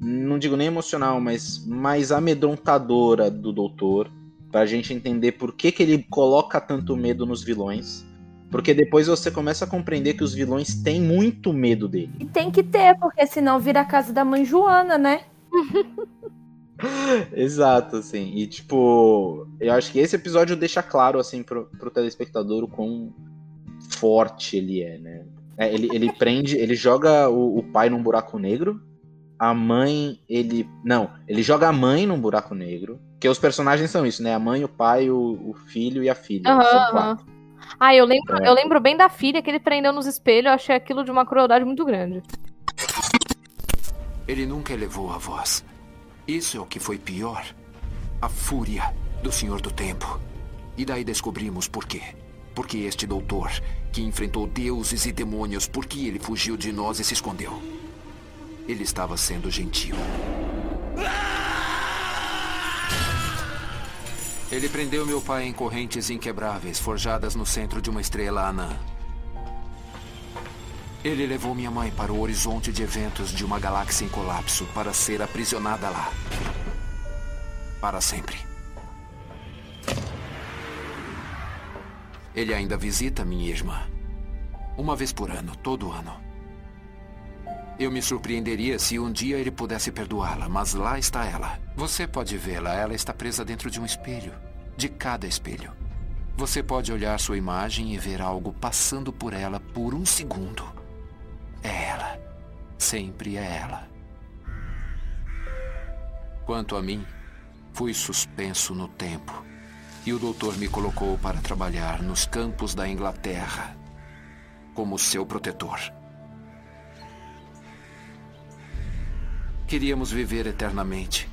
não digo nem emocional, mas mais amedrontadora do doutor, pra gente entender por que, que ele coloca tanto medo nos vilões. Porque depois você começa a compreender que os vilões têm muito medo dele. E tem que ter, porque senão vira a casa da mãe Joana, né? Exato, assim. E tipo, eu acho que esse episódio deixa claro, assim, pro, pro telespectador o quão forte ele é, né? É, ele, ele prende, ele joga o, o pai num buraco negro. A mãe, ele. Não, ele joga a mãe num buraco negro. Que os personagens são isso, né? A mãe, o pai, o, o filho e a filha. Aham, são quatro. Ah, eu lembro, É. eu lembro bem da filha que ele prendeu nos espelhos, eu achei aquilo de uma crueldade muito grande. Ele nunca elevou a voz. Isso é o que foi pior. A fúria do Senhor do Tempo. E daí descobrimos por quê. Porque este doutor, que enfrentou deuses e demônios, por que ele fugiu de nós e se escondeu? Ele estava sendo gentil. Ele prendeu meu pai em correntes inquebráveis, forjadas no centro de uma estrela anã. Ele levou minha mãe para o horizonte de eventos de uma galáxia em colapso para ser aprisionada lá. Para sempre. Ele ainda visita minha irmã. Uma vez por ano, todo ano. Eu me surpreenderia se um dia ele pudesse perdoá-la, mas lá está ela. Você pode vê-la, ela está presa dentro de um espelho. De cada espelho. Você pode olhar sua imagem e ver algo passando por ela por um segundo. É ela. Sempre é ela. Quanto a mim, fui suspenso no tempo. E o doutor me colocou para trabalhar nos campos da Inglaterra como seu protetor. Queríamos viver eternamente.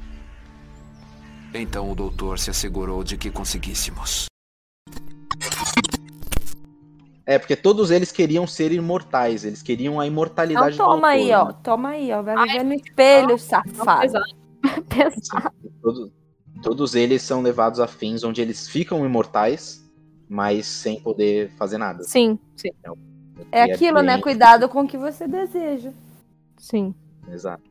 Então o doutor se assegurou de que conseguíssemos. É, porque todos eles queriam ser imortais, eles queriam a Então imortalidade do toma aí, ó. né? Toma aí, ó. Vai viver no espelho, safado. Pesado. Pesado. Todos, todos eles são levados a fins onde eles ficam imortais, mas sem poder fazer nada. Sim, sim, É E aquilo, né? bem- Cuidado com o que você deseja. sim. Exato.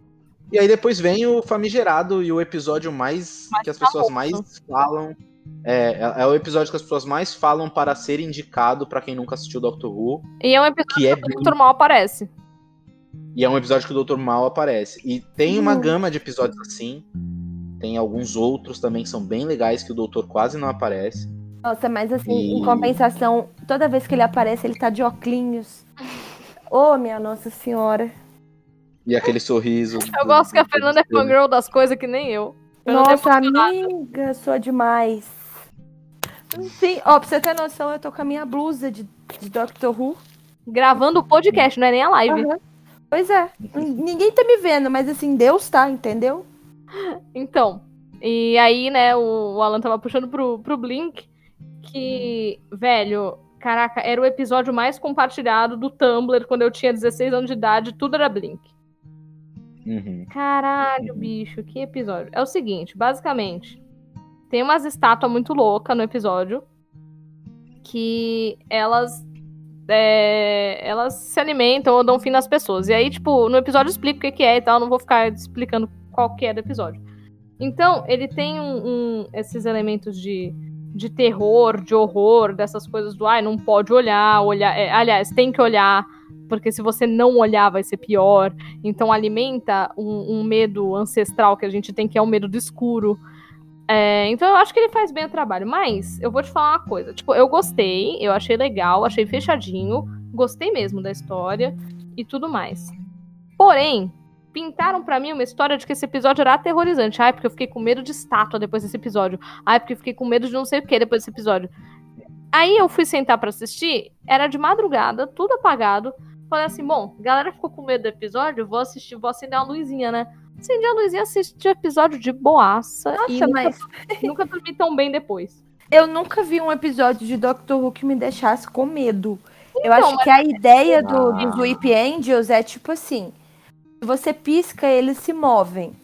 E aí depois vem o famigerado e o episódio mais, Mais que as pessoas famoso. mais falam. É, é- é o episódio que as pessoas mais falam para ser indicado pra quem nunca assistiu Doctor Who. E é um episódio Que é que o Dr. Mal aparece. E é um episódio que o Dr. Mal aparece. E tem uma Uhum. gama de episódios assim. Tem alguns outros também que são bem legais que o Doutor quase não aparece. Nossa, mas assim, E- em compensação, toda vez que ele aparece, ele tá de oclinhos. Ô, minha Nossa Senhora. E aquele sorriso. Eu gosto que a Fernanda é fangirl das coisas que nem eu. Fernanda é Nossa, amiga, sou demais. Sim, ó, pra você ter noção, eu tô com a minha blusa de, de Doctor Who. Gravando o podcast, não é nem a live. Aham. Pois é. Ninguém tá me vendo, mas assim, Deus tá, entendeu? Então, e aí, né, o, o Alan tava puxando pro, pro Blink, que, velho, caraca, era o episódio mais compartilhado do Tumblr quando eu tinha 16 anos de idade, tudo era Blink. Uhum. Caralho, bicho, que episódio. É o seguinte, basicamente, tem umas estátuas muito loucas no episódio que elas é, elas se alimentam ou dão fim nas pessoas. E aí, tipo, no episódio explica o que, que é e tal, não vou ficar explicando qual que é do episódio. Então, ele tem um, um- esses elementos de, de terror, de horror, dessas coisas do ai, não pode olhar, olhar. é, aliás, tem que olhar, porque se você não olhar vai ser pior. Então alimenta um, um medo ancestral que a gente tem, que é o medo do escuro. É, então eu acho que ele faz bem o trabalho. Mas eu vou te falar uma coisa. Tipo, eu gostei, eu achei legal, achei fechadinho, gostei mesmo da história e tudo mais. Porém, pintaram pra mim uma história de que esse episódio era aterrorizante. Ai, porque eu fiquei com medo de estátua depois desse episódio. Ai, porque eu fiquei com medo de não sei o que depois desse episódio. Aí eu fui sentar pra assistir, era de madrugada, tudo apagado. Falei assim, bom, galera ficou com medo do episódio, vou assistir, vou acender a luzinha, né? Acendi a luzinha, assisti o episódio de boaça e Nossa, nunca, mas nunca dormi tão bem depois. eu nunca vi um episódio de Doctor Who que me deixasse com medo. eu Então, acho mas- que a ideia do, Ah. dos Weep Angels é tipo assim: se você pisca, eles se movem.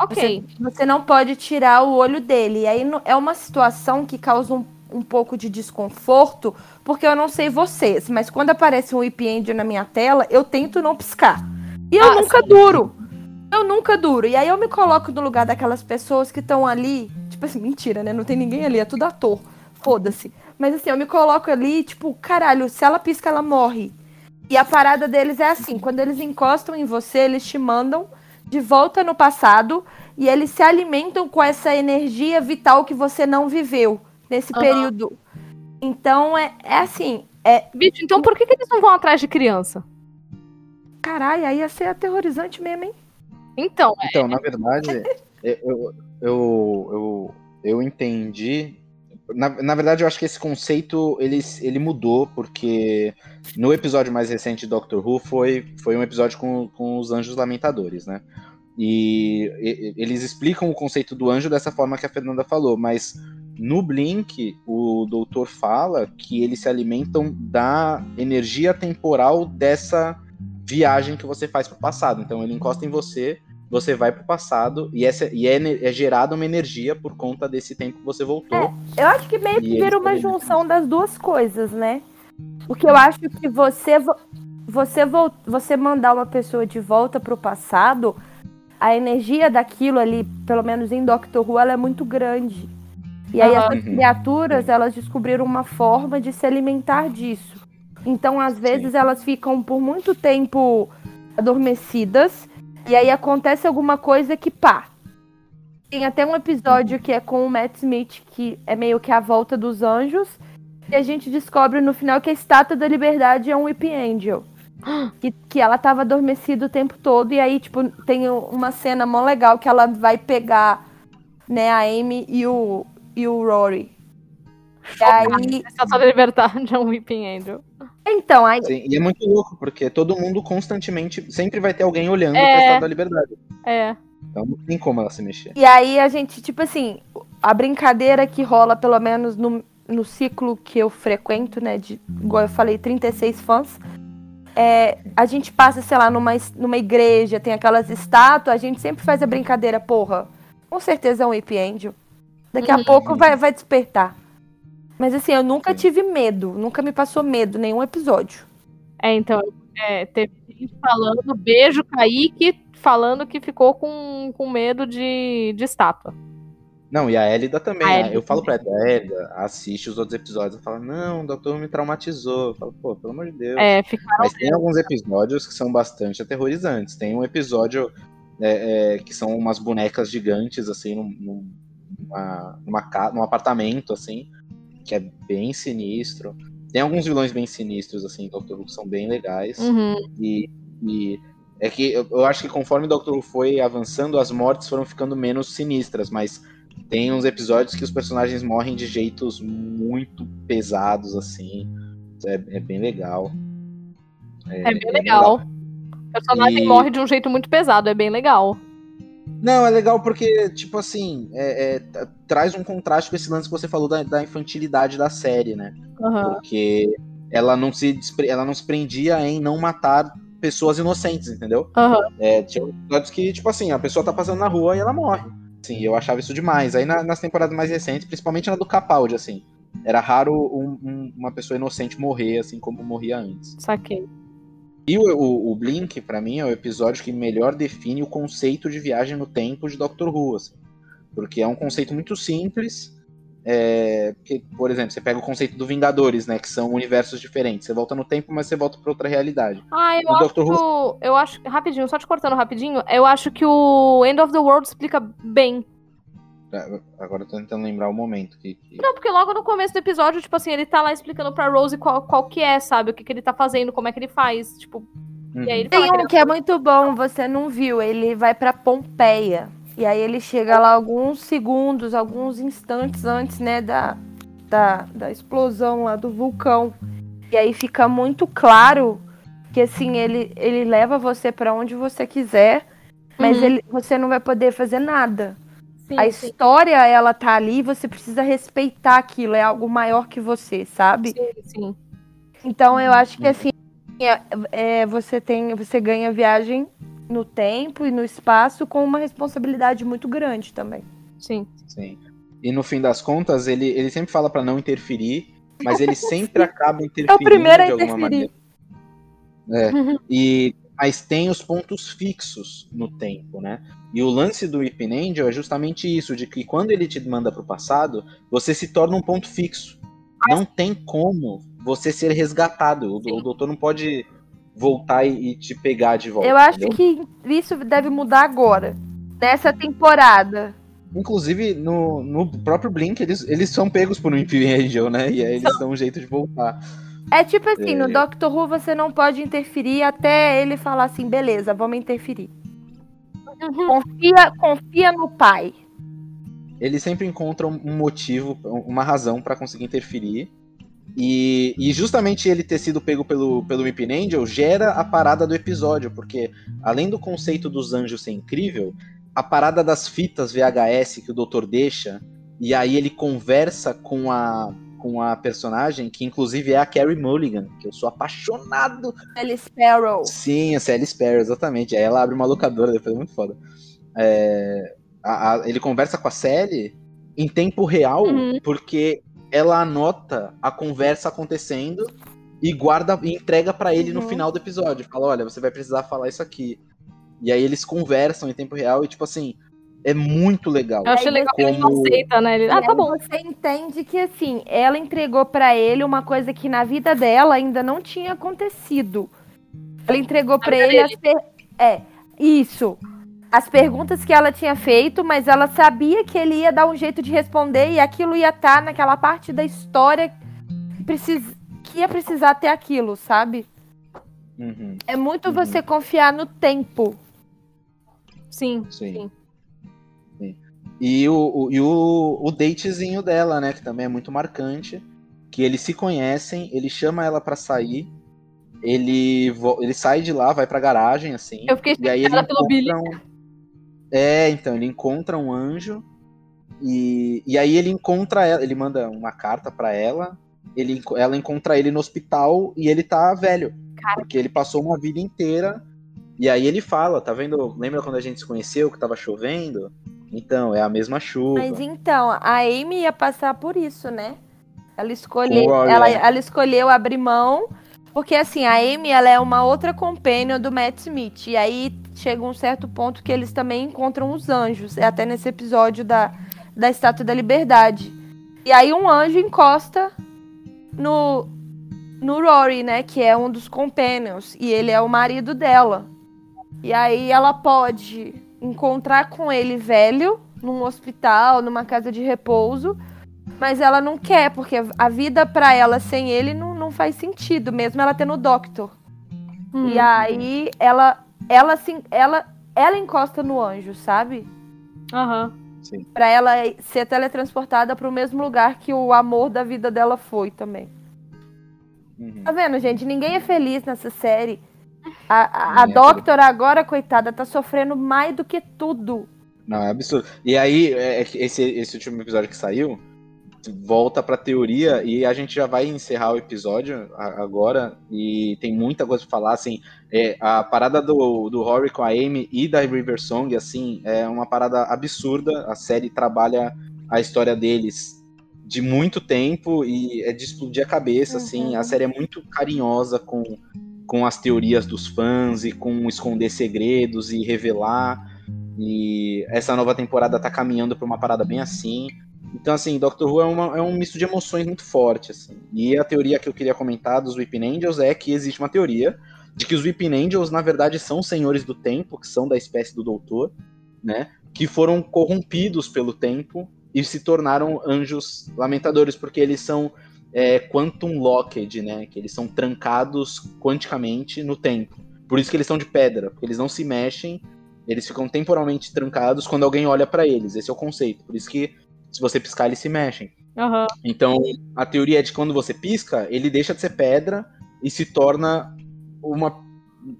Ok. Você, você não pode tirar o olho dele. E aí é uma situação que causa um, um pouco de desconforto, porque eu não sei vocês, mas quando aparece um Weep Angel na minha tela, eu tento não piscar. E eu Ah, nunca duro. Eu nunca duro. E aí eu me coloco no lugar daquelas pessoas que estão ali. Tipo assim, mentira, né? Não tem ninguém ali, é tudo ator. Foda-se. Mas assim, eu me coloco ali, tipo, caralho, se ela pisca, ela morre. E a parada deles é assim: quando eles encostam em você, eles te mandam de volta no passado e eles se alimentam com essa energia vital que você não viveu nesse Aham. período. Então é, é assim, é. Bicho, então por que, que eles não vão atrás de criança? Caralho, aí ia ser aterrorizante mesmo, hein? Então, Então, na verdade, eu, eu, eu, eu, eu entendi. Na, na verdade, eu acho que esse conceito ele, ele mudou, porque no episódio mais recente de Doctor Who foi, foi um episódio com, com os anjos lamentadores, né? E, e- eles explicam o conceito do anjo dessa forma que a Fernanda falou, mas no Blink, o doutor fala que eles se alimentam da energia temporal dessa viagem que você faz pro passado. Então ele encosta em você, você vai pro passado e, essa, e é, é gerada uma energia por conta desse tempo que você voltou. Eu acho que meio que vira uma junção das duas coisas, né? Porque eu acho que você vo- você você mandar uma pessoa de volta pro passado, a energia daquilo ali, pelo menos em Doctor Who, ela é muito grande. E aí essas Uhum. criaturas, elas descobriram uma forma de se alimentar disso. Então, às vezes, elas ficam por muito tempo adormecidas. E aí acontece alguma coisa que pá. Tem até um episódio que é com o Matt Smith, que é meio que a volta dos anjos. E a gente descobre no final que a estátua da liberdade é um Whip Angel. Que, que ela tava adormecida o tempo todo. E aí, tipo, tem uma cena mó legal que ela vai pegar né, a Amy e o, e o Rory. E aí, Essa da liberdade é um Weeping Angel. então, aí, Sim, e é muito louco, porque todo mundo constantemente sempre vai ter alguém olhando É. pra Estátua da Liberdade. É. Então não tem como ela se mexer. E aí a gente, tipo assim, a brincadeira que rola, pelo menos no, no ciclo que eu frequento, né? De, igual eu falei, 36 fãs. É, a gente passa, sei lá, numa, numa igreja, tem aquelas estátuas, a gente sempre faz a brincadeira, porra, com certeza é um Whip Angel. Daqui a Uhum. pouco vai, vai despertar. Mas assim, eu nunca tive medo, nunca me passou medo, nenhum episódio. É, então, é, teve gente falando, beijo, Kaique, falando que ficou com, com medo de, de estátua. Não, e a Elida também. A né? Elida eu falo pra ela, Elida, assiste os outros episódios. Ela fala, não, o doutor me traumatizou. Eu falo, pô, pelo amor de Deus. É, ficaram. Mas tem alguns episódios que são bastante aterrorizantes. Tem um episódio é, é, que são umas bonecas gigantes, assim, num, num, numa, numa ca- num apartamento, assim, que é bem sinistro. Tem alguns vilões bem sinistros, assim, em Doctor Who, que são bem legais. Uhum. E, e É que eu, eu acho que conforme o Doctor Who foi avançando, as mortes foram ficando menos sinistras, mas tem uns episódios que os personagens morrem de jeitos muito pesados, assim. É, é bem legal. É, bem legal. O personagem E- morre de um jeito muito pesado, é bem legal. Não, é legal porque, tipo assim, é- é, tra- traz um contraste com esse lance que você falou da, da infantilidade da série, né? Aham. Porque ela não, se, ela não se prendia em não matar pessoas inocentes, entendeu? Aham. É, tinha episódios que, tipo assim, a pessoa tá passando na rua e ela morre. Sim, eu achava isso demais. Aí na- nas temporadas mais recentes, principalmente na do Capaldi, assim, era raro um- um- uma pessoa inocente morrer, assim como morria antes. Saquei. E o, o- o Blink, pra mim, é o episódio que melhor define o conceito de viagem no tempo de Doctor Who, assim. Porque é um conceito muito simples. É, porque, por exemplo, você pega o conceito do Vingadores, né? Que são universos diferentes. Você volta no tempo, mas você volta pra outra realidade. Ah, eu acho Dr. que. Eu acho. Rapidinho, só te cortando rapidinho. Eu acho que o End of the World explica bem. Agora eu tô tentando lembrar o momento que. que- Não, porque logo no começo do episódio, tipo assim, ele tá lá explicando pra Rose qual, qual que é, sabe? O que, que ele tá fazendo, como é que ele faz. Tipo, Uhum. e aí ele fala Tem que um ele que é muito bom, você não viu. Ele vai pra Pompeia. E aí ele chega lá alguns segundos, alguns instantes antes, né, da, da, da explosão lá do vulcão. E aí fica muito claro que assim, ele, ele leva você pra onde você quiser, mas Uhum. ele, você não vai poder fazer nada. Sim, A sim, história, ela tá ali, você precisa respeitar aquilo, é algo maior que você, sabe? sim, sim. Então eu acho que assim é, é, você tem, você ganha viagem no tempo e no espaço com uma responsabilidade muito grande também. sim. Sim. E no fim das contas, ele, ele sempre fala pra não interferir, mas ele sempre acaba interferindo É o primeiro a de alguma interferir. maneira. É. E, mas tem os pontos fixos no tempo, né? E o lance do Weeping Angel é justamente isso, de que quando ele te manda pro passado, você se torna um ponto fixo. Não tem como você ser resgatado. O, o doutor não pode voltar e, e te pegar de volta. Eu acho entendeu? que isso deve mudar agora, nessa temporada. Inclusive, no, no próprio Blink, eles, eles são pegos por um Weeping Angel, né? E aí eles dão um jeito de voltar. É tipo assim, É. no Doctor Who você não pode interferir até ele falar assim, beleza, vamos interferir. Confia, confia no pai. eles sempre encontram um motivo, uma razão pra conseguir interferir. E, e justamente ele ter sido pego pelo, pelo Weeping Angel gera a parada do episódio, porque além do conceito dos anjos ser incrível, a parada das fitas VHS que o doutor deixa, e aí ele conversa com a, com a personagem, que inclusive é a Carrie Mulligan, que eu sou apaixonado Ele Sparrow. Sim, a Sally Sparrow, exatamente. Aí ela abre uma locadora, depois é muito foda. É, a- a- ele conversa com a Sally em tempo real, Uhum. porque ela anota a conversa acontecendo e guarda e entrega pra ele no Uhum. final do episódio. Fala, olha, você vai precisar falar isso aqui. E aí eles conversam em tempo real e, tipo assim, é muito legal. Eu achei legal que ele como- não aceita, né? Ele, ah, tá bom. Você entende que assim, ela entregou pra ele uma coisa que na vida dela ainda não tinha acontecido. Ela entregou pra vida ele as per... é isso, as perguntas que ela tinha feito, mas ela sabia que ele ia dar um jeito de responder e aquilo ia estar naquela parte da história que, precis... que ia precisar ter aquilo, sabe? Uhum, É muito Uhum. você confiar no tempo. Sim, sim. sim. E o, o- e o, o datezinho dela, né? Que também é muito marcante. Que eles se conhecem, ele chama ela pra sair. Ele, ele sai de lá, vai pra garagem, assim. Eu fiquei E aí ele pelo Billy. um... É, então, ele encontra um anjo. E, e aí ele encontra ela, ele manda uma carta pra ela. Ele, ela encontra ele no hospital e ele tá velho. Porque ele passou uma vida inteira. E aí ele fala, tá vendo? Lembra quando a gente se conheceu que tava chovendo? Então, é a mesma chuva. Mas então, a Amy ia passar por isso, né? Ela escolheu, ela, ela escolheu abrir mão, porque assim, a Amy ela é uma outra companion do Matt Smith. E aí chega um certo ponto que eles também encontram os anjos. É até nesse episódio da, da Estátua da Liberdade. E aí um anjo encosta no, no Rory, né? Que é um dos companions. E ele é o marido dela. E aí ela pode encontrar com ele velho num hospital, numa casa de repouso, mas ela não quer, porque a vida pra ela sem ele não, não faz sentido, mesmo ela tendo o Doctor. Hum. E aí ela ela assim, ela ela encosta no anjo, sabe? Aham. Sim. Pra ela ser teletransportada pro mesmo lugar que o amor da vida dela foi também. Uhum. Tá vendo, gente? Ninguém é feliz nessa série. A, a, é Doctor agora, coitada, tá sofrendo mais do que tudo. Não, é absurdo. E aí, é, é esse, esse último episódio que saiu, volta pra teoria e a gente já vai encerrar o episódio agora. E tem muita coisa pra falar, assim, é, a parada do, do Rory com a Amy e da River Song, assim, é uma parada absurda, a série trabalha a história deles de muito tempo e é de explodir a cabeça, assim, a série é muito carinhosa com, com as teorias dos fãs e com esconder segredos e revelar e essa nova temporada tá caminhando pra uma parada bem assim. Então, assim, Doctor Who é, uma- é um misto de emoções muito forte, assim. E a teoria que eu queria comentar dos Weeping Angels é que existe uma teoria de que os Weeping Angels, na verdade, são senhores do tempo, que são da espécie do Doutor, né? Que foram corrompidos pelo tempo e se tornaram anjos lamentadores, porque eles são é, quantum locked, né? Que eles são trancados quanticamente no tempo. Por isso que eles são de pedra, porque eles não se mexem, eles ficam temporalmente trancados quando alguém olha pra eles. Esse é o conceito. Por isso que se você piscar, eles se mexem. Aham. Então, a teoria é de que quando você pisca, ele deixa de ser pedra e se torna uma,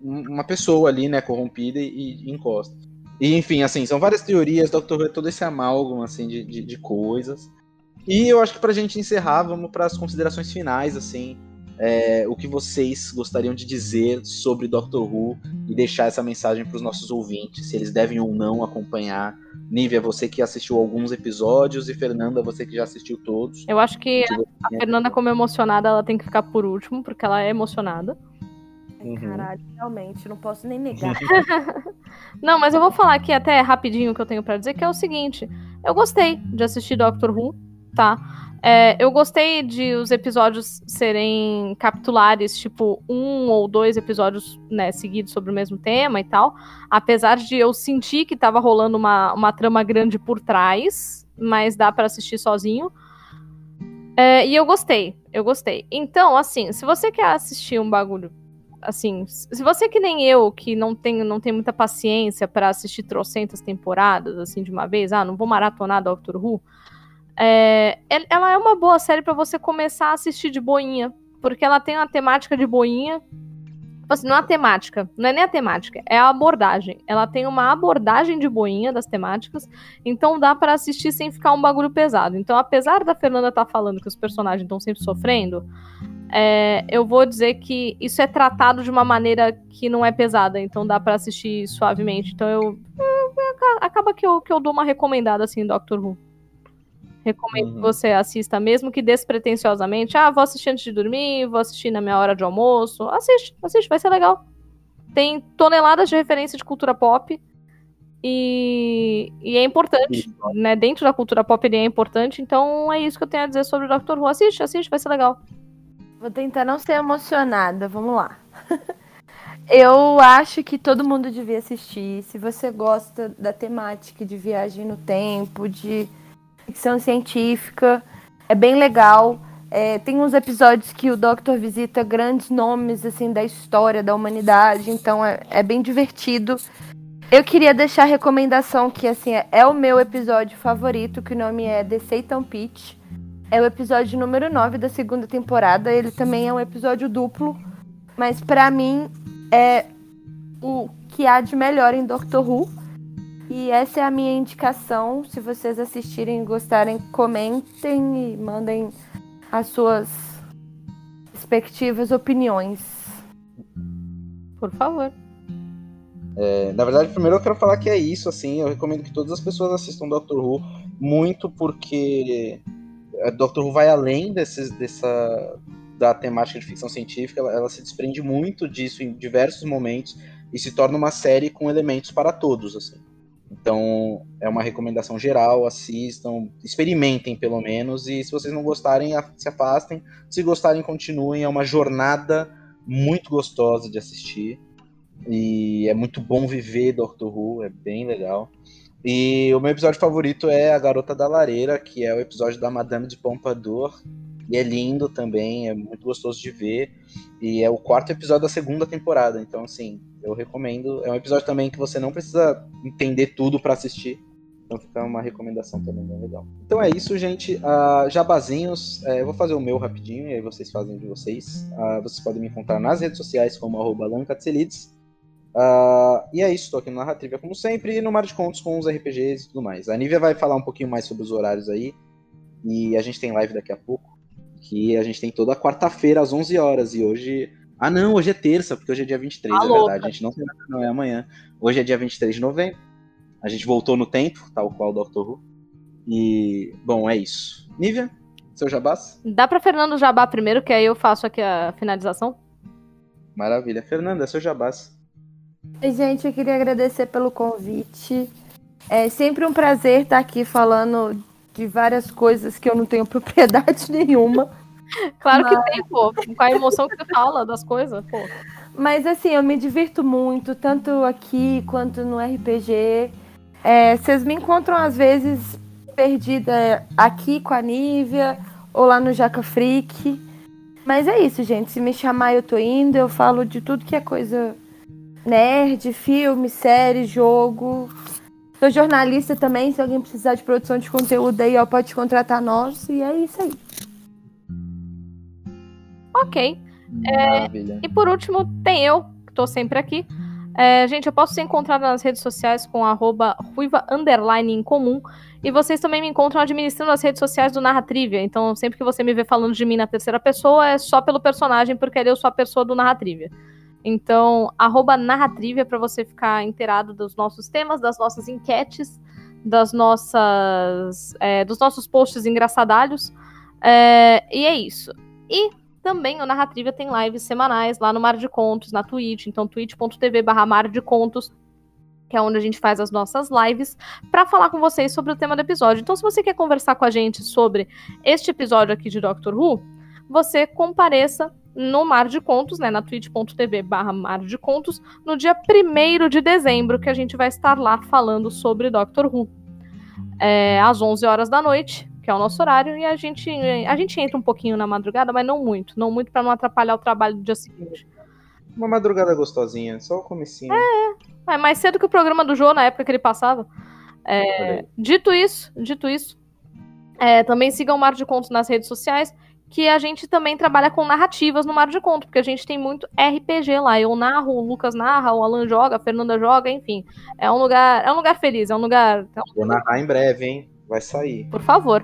uma pessoa ali, né, corrompida e, e encosta. E, enfim, assim, são várias teorias, Dr. Who é todo esse amálgama, assim, de, de, de coisas. E eu acho que pra gente encerrar, vamos para as considerações finais, assim, é, o que vocês gostariam de dizer sobre Doctor Who e deixar essa mensagem para os nossos ouvintes, se eles devem ou não acompanhar. Nívia, você que assistiu alguns episódios, e Fernanda, você que já assistiu todos. Eu acho que você- a Fernanda, como emocionada, ela tem que ficar por último, porque ela é emocionada. Ai, Uhum. Caralho, realmente, não posso nem negar. Não, mas eu vou falar aqui até rapidinho o que eu tenho pra dizer, que é o seguinte. Eu gostei de assistir Doctor Who, tá? É, eu gostei de os episódios serem capitulares, tipo, um ou dois episódios né, seguidos sobre o mesmo tema e tal. Apesar de eu sentir que tava rolando uma, uma trama grande por trás, mas dá pra assistir sozinho. É, e eu gostei, eu gostei. Então, assim, se você quer assistir um bagulho assim, se você que nem eu, que não tem, não tem muita paciência pra assistir trocentas temporadas, assim, de uma vez, ah, não vou maratonar Doctor Who, é, el- ela é uma boa série pra você começar a assistir de boinha, porque ela tem uma temática de boinha, Tipo assim, não é a temática, não é nem a temática, é a abordagem. Ela tem uma abordagem de boinha das temáticas, então dá pra assistir sem ficar um bagulho pesado. Então, apesar da Fernanda estar falando que os personagens estão sempre sofrendo, é, eu vou dizer que isso é tratado de uma maneira que não é pesada, então dá pra assistir suavemente. Então eu. aca- Acaba que eu, que eu dou uma recomendada assim, Doctor Who. Recomendo Uhum. que você assista, mesmo que despretensiosamente. Ah, vou assistir antes de dormir, vou assistir na minha hora de almoço. Assiste, assiste, vai ser legal. Tem toneladas de referência de cultura pop. E, e é importante, né? Dentro da cultura pop ele é importante. Então é isso que eu tenho a dizer sobre o Doctor Who. Assiste, assiste, vai ser legal. Vou tentar não ser emocionada, vamos lá. Eu acho que todo mundo devia assistir. Se você gosta da temática de viagem no tempo, de ficção científica, é bem legal. É, tem uns episódios que o Doctor visita grandes nomes assim da história da humanidade, então é, é bem divertido. Eu queria deixar a recomendação que assim é, é o meu episódio favorito, que o nome é The Satan Pitch. É o episódio número 9 da segunda temporada. Ele também é um episódio duplo. Mas pra mim é o que há de melhor em Doctor Who. E essa é a minha indicação. Se vocês assistirem e gostarem, comentem e mandem as suas respectivas opiniões. Por favor. É, na verdade, primeiro eu quero falar que é isso, assim, eu recomendo que todas as pessoas assistam Doctor Who, muito porque a Doctor Who vai além desses, dessa, da temática de ficção científica, ela, ela se desprende muito disso em diversos momentos e se torna uma série com elementos para todos, assim. Então, é uma recomendação geral, assistam, experimentem pelo menos, e se vocês não gostarem, se afastem. Se gostarem, continuem, é uma jornada muito gostosa de assistir. E é muito bom viver Doctor Who, é bem legal. E o meu episódio favorito é A Garota da Lareira, que é o episódio da Madame de Pompadour. E é lindo também, é muito gostoso de ver. E é o quarto episódio da segunda temporada. Então, assim, Eu recomendo. É um episódio também que você não precisa entender tudo pra assistir. Então fica uma recomendação também bem legal. Então é isso, gente. Uh, jabazinhos, é, eu vou fazer o meu rapidinho e aí vocês fazem de vocês. Uh, vocês podem me encontrar nas redes sociais como arroba. Uh, e é isso, estou aqui no Narrativa como sempre e no Mar de Contos com os RPGs e tudo mais. A Nívia vai falar um pouquinho mais sobre os horários aí. E a gente tem live daqui a pouco. Que a gente tem toda quarta-feira às 11 horas. E hoje. Ah, não, hoje é terça, porque hoje é dia 23, Tá é louca. verdade. A gente não tem nada, não é amanhã. Hoje é dia 23 de novembro. A gente voltou no tempo, tal qual o Doctor Who. E, bom, é isso. Nívia, seu jabás? Dá pra Fernando Jabá primeiro, que aí eu faço aqui a finalização? Maravilha. Fernanda, seu jabás. Oi, Gente, eu queria agradecer pelo convite. É sempre um prazer estar aqui falando de várias coisas que eu não tenho propriedade nenhuma. Claro que tem, pô. Com a emoção que você fala das coisas, pô. Mas assim, eu me divirto muito, tanto aqui quanto no RPG. É, vocês me encontram às vezes perdida aqui com a Nívia ou lá no Jaca Freak. Mas é isso, gente. Se me chamar, eu tô indo. Eu falo de tudo que é coisa nerd, filme, série, jogo. Sou jornalista também. Se alguém precisar de produção de conteúdo aí, ó, pode contratar nós. E é isso aí. Ok. Maravilha. E por último, tem eu, que tô sempre aqui. É, gente, eu posso ser encontrada nas redes sociais com arroba ruiva underline em comum. E vocês também me encontram administrando as redes sociais do Narratrivia. Então, sempre que você me vê falando de mim na terceira pessoa, é só pelo personagem, porque ali eu sou a pessoa do Narratrivia. Então, arroba Narratrivia para você ficar inteirado dos nossos temas, das nossas enquetes, das nossas, é, dos nossos posts engraçadalhos. É, e é isso. E também o Narratrivia tem lives semanais lá no Mar de Contos, na Twitch. Então, twitch.tv barra Mar de Contos, que é onde a gente faz as nossas lives, para falar com vocês sobre o tema do episódio. Então, se você quer conversar com a gente sobre este episódio aqui de Doctor Who, você compareça no Mar de Contos, né, na twitch.tv barra Mar de Contos, no dia 1 de dezembro, que a gente vai estar lá falando sobre Doctor Who. É, às 11 horas da noite, que é o nosso horário, e a gente, a gente entra um pouquinho na madrugada, mas não muito, não muito para não atrapalhar o trabalho do dia seguinte. Uma madrugada gostosinha, só o comecinho. É mais cedo que o programa do Jô na época que ele passava. É, dito isso, dito isso, é, também sigam o Mar de Contos nas redes sociais, que a gente também trabalha com narrativas no Mar de Conto, porque a gente tem muito RPG lá. Eu narro, o Lucas narra, o Alan joga, a Fernanda joga, enfim. É um lugar, é um lugar feliz, é um lugar, é um- Vou narrar em breve, hein? Vai sair. por favor.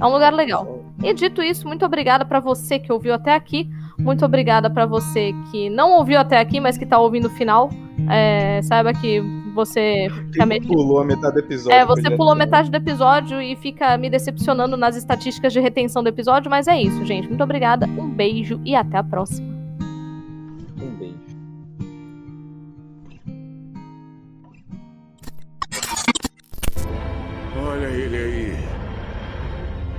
É um lugar legal. E dito isso, muito obrigada pra você que ouviu até aqui. Muito obrigada pra você que não ouviu até aqui, mas que tá ouvindo o final. É, saiba que você fica me- Pulou a metade do episódio. é, você podia- pulou metade do episódio e fica me decepcionando nas estatísticas de retenção do episódio, mas é isso, gente. Muito obrigada, um beijo e até a próxima. Um beijo. Olha ele aí.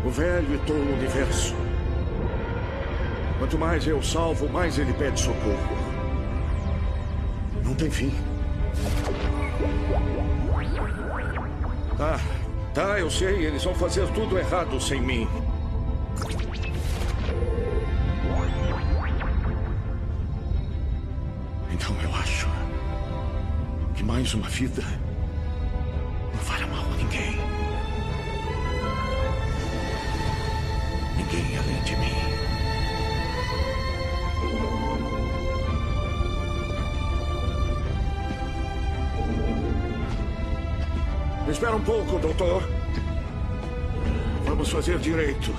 O velho e tolo universo. Quanto mais eu salvo, mais ele pede socorro. Não tem fim. Tá, tá, eu sei. Eles vão fazer tudo errado sem mim. Então eu acho que mais uma vida pouco, doutor. Vamos fazer direito.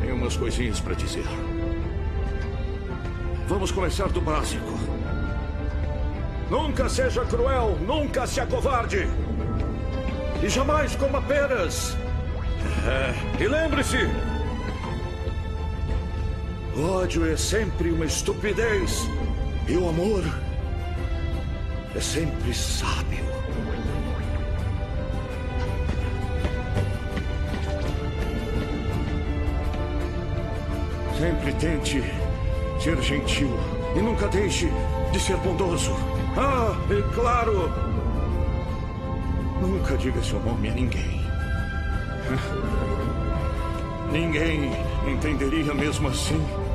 Tenho umas coisinhas para dizer. Vamos começar do básico. Nunca seja cruel, nunca se acovarde. E jamais coma peras. É, e lembre-se: o ódio é sempre uma estupidez. E o amor é sempre sábio. Sempre tente ser gentil e nunca deixe de ser bondoso. Ah, e claro, nunca diga seu nome a ninguém. Ninguém entenderia mesmo assim.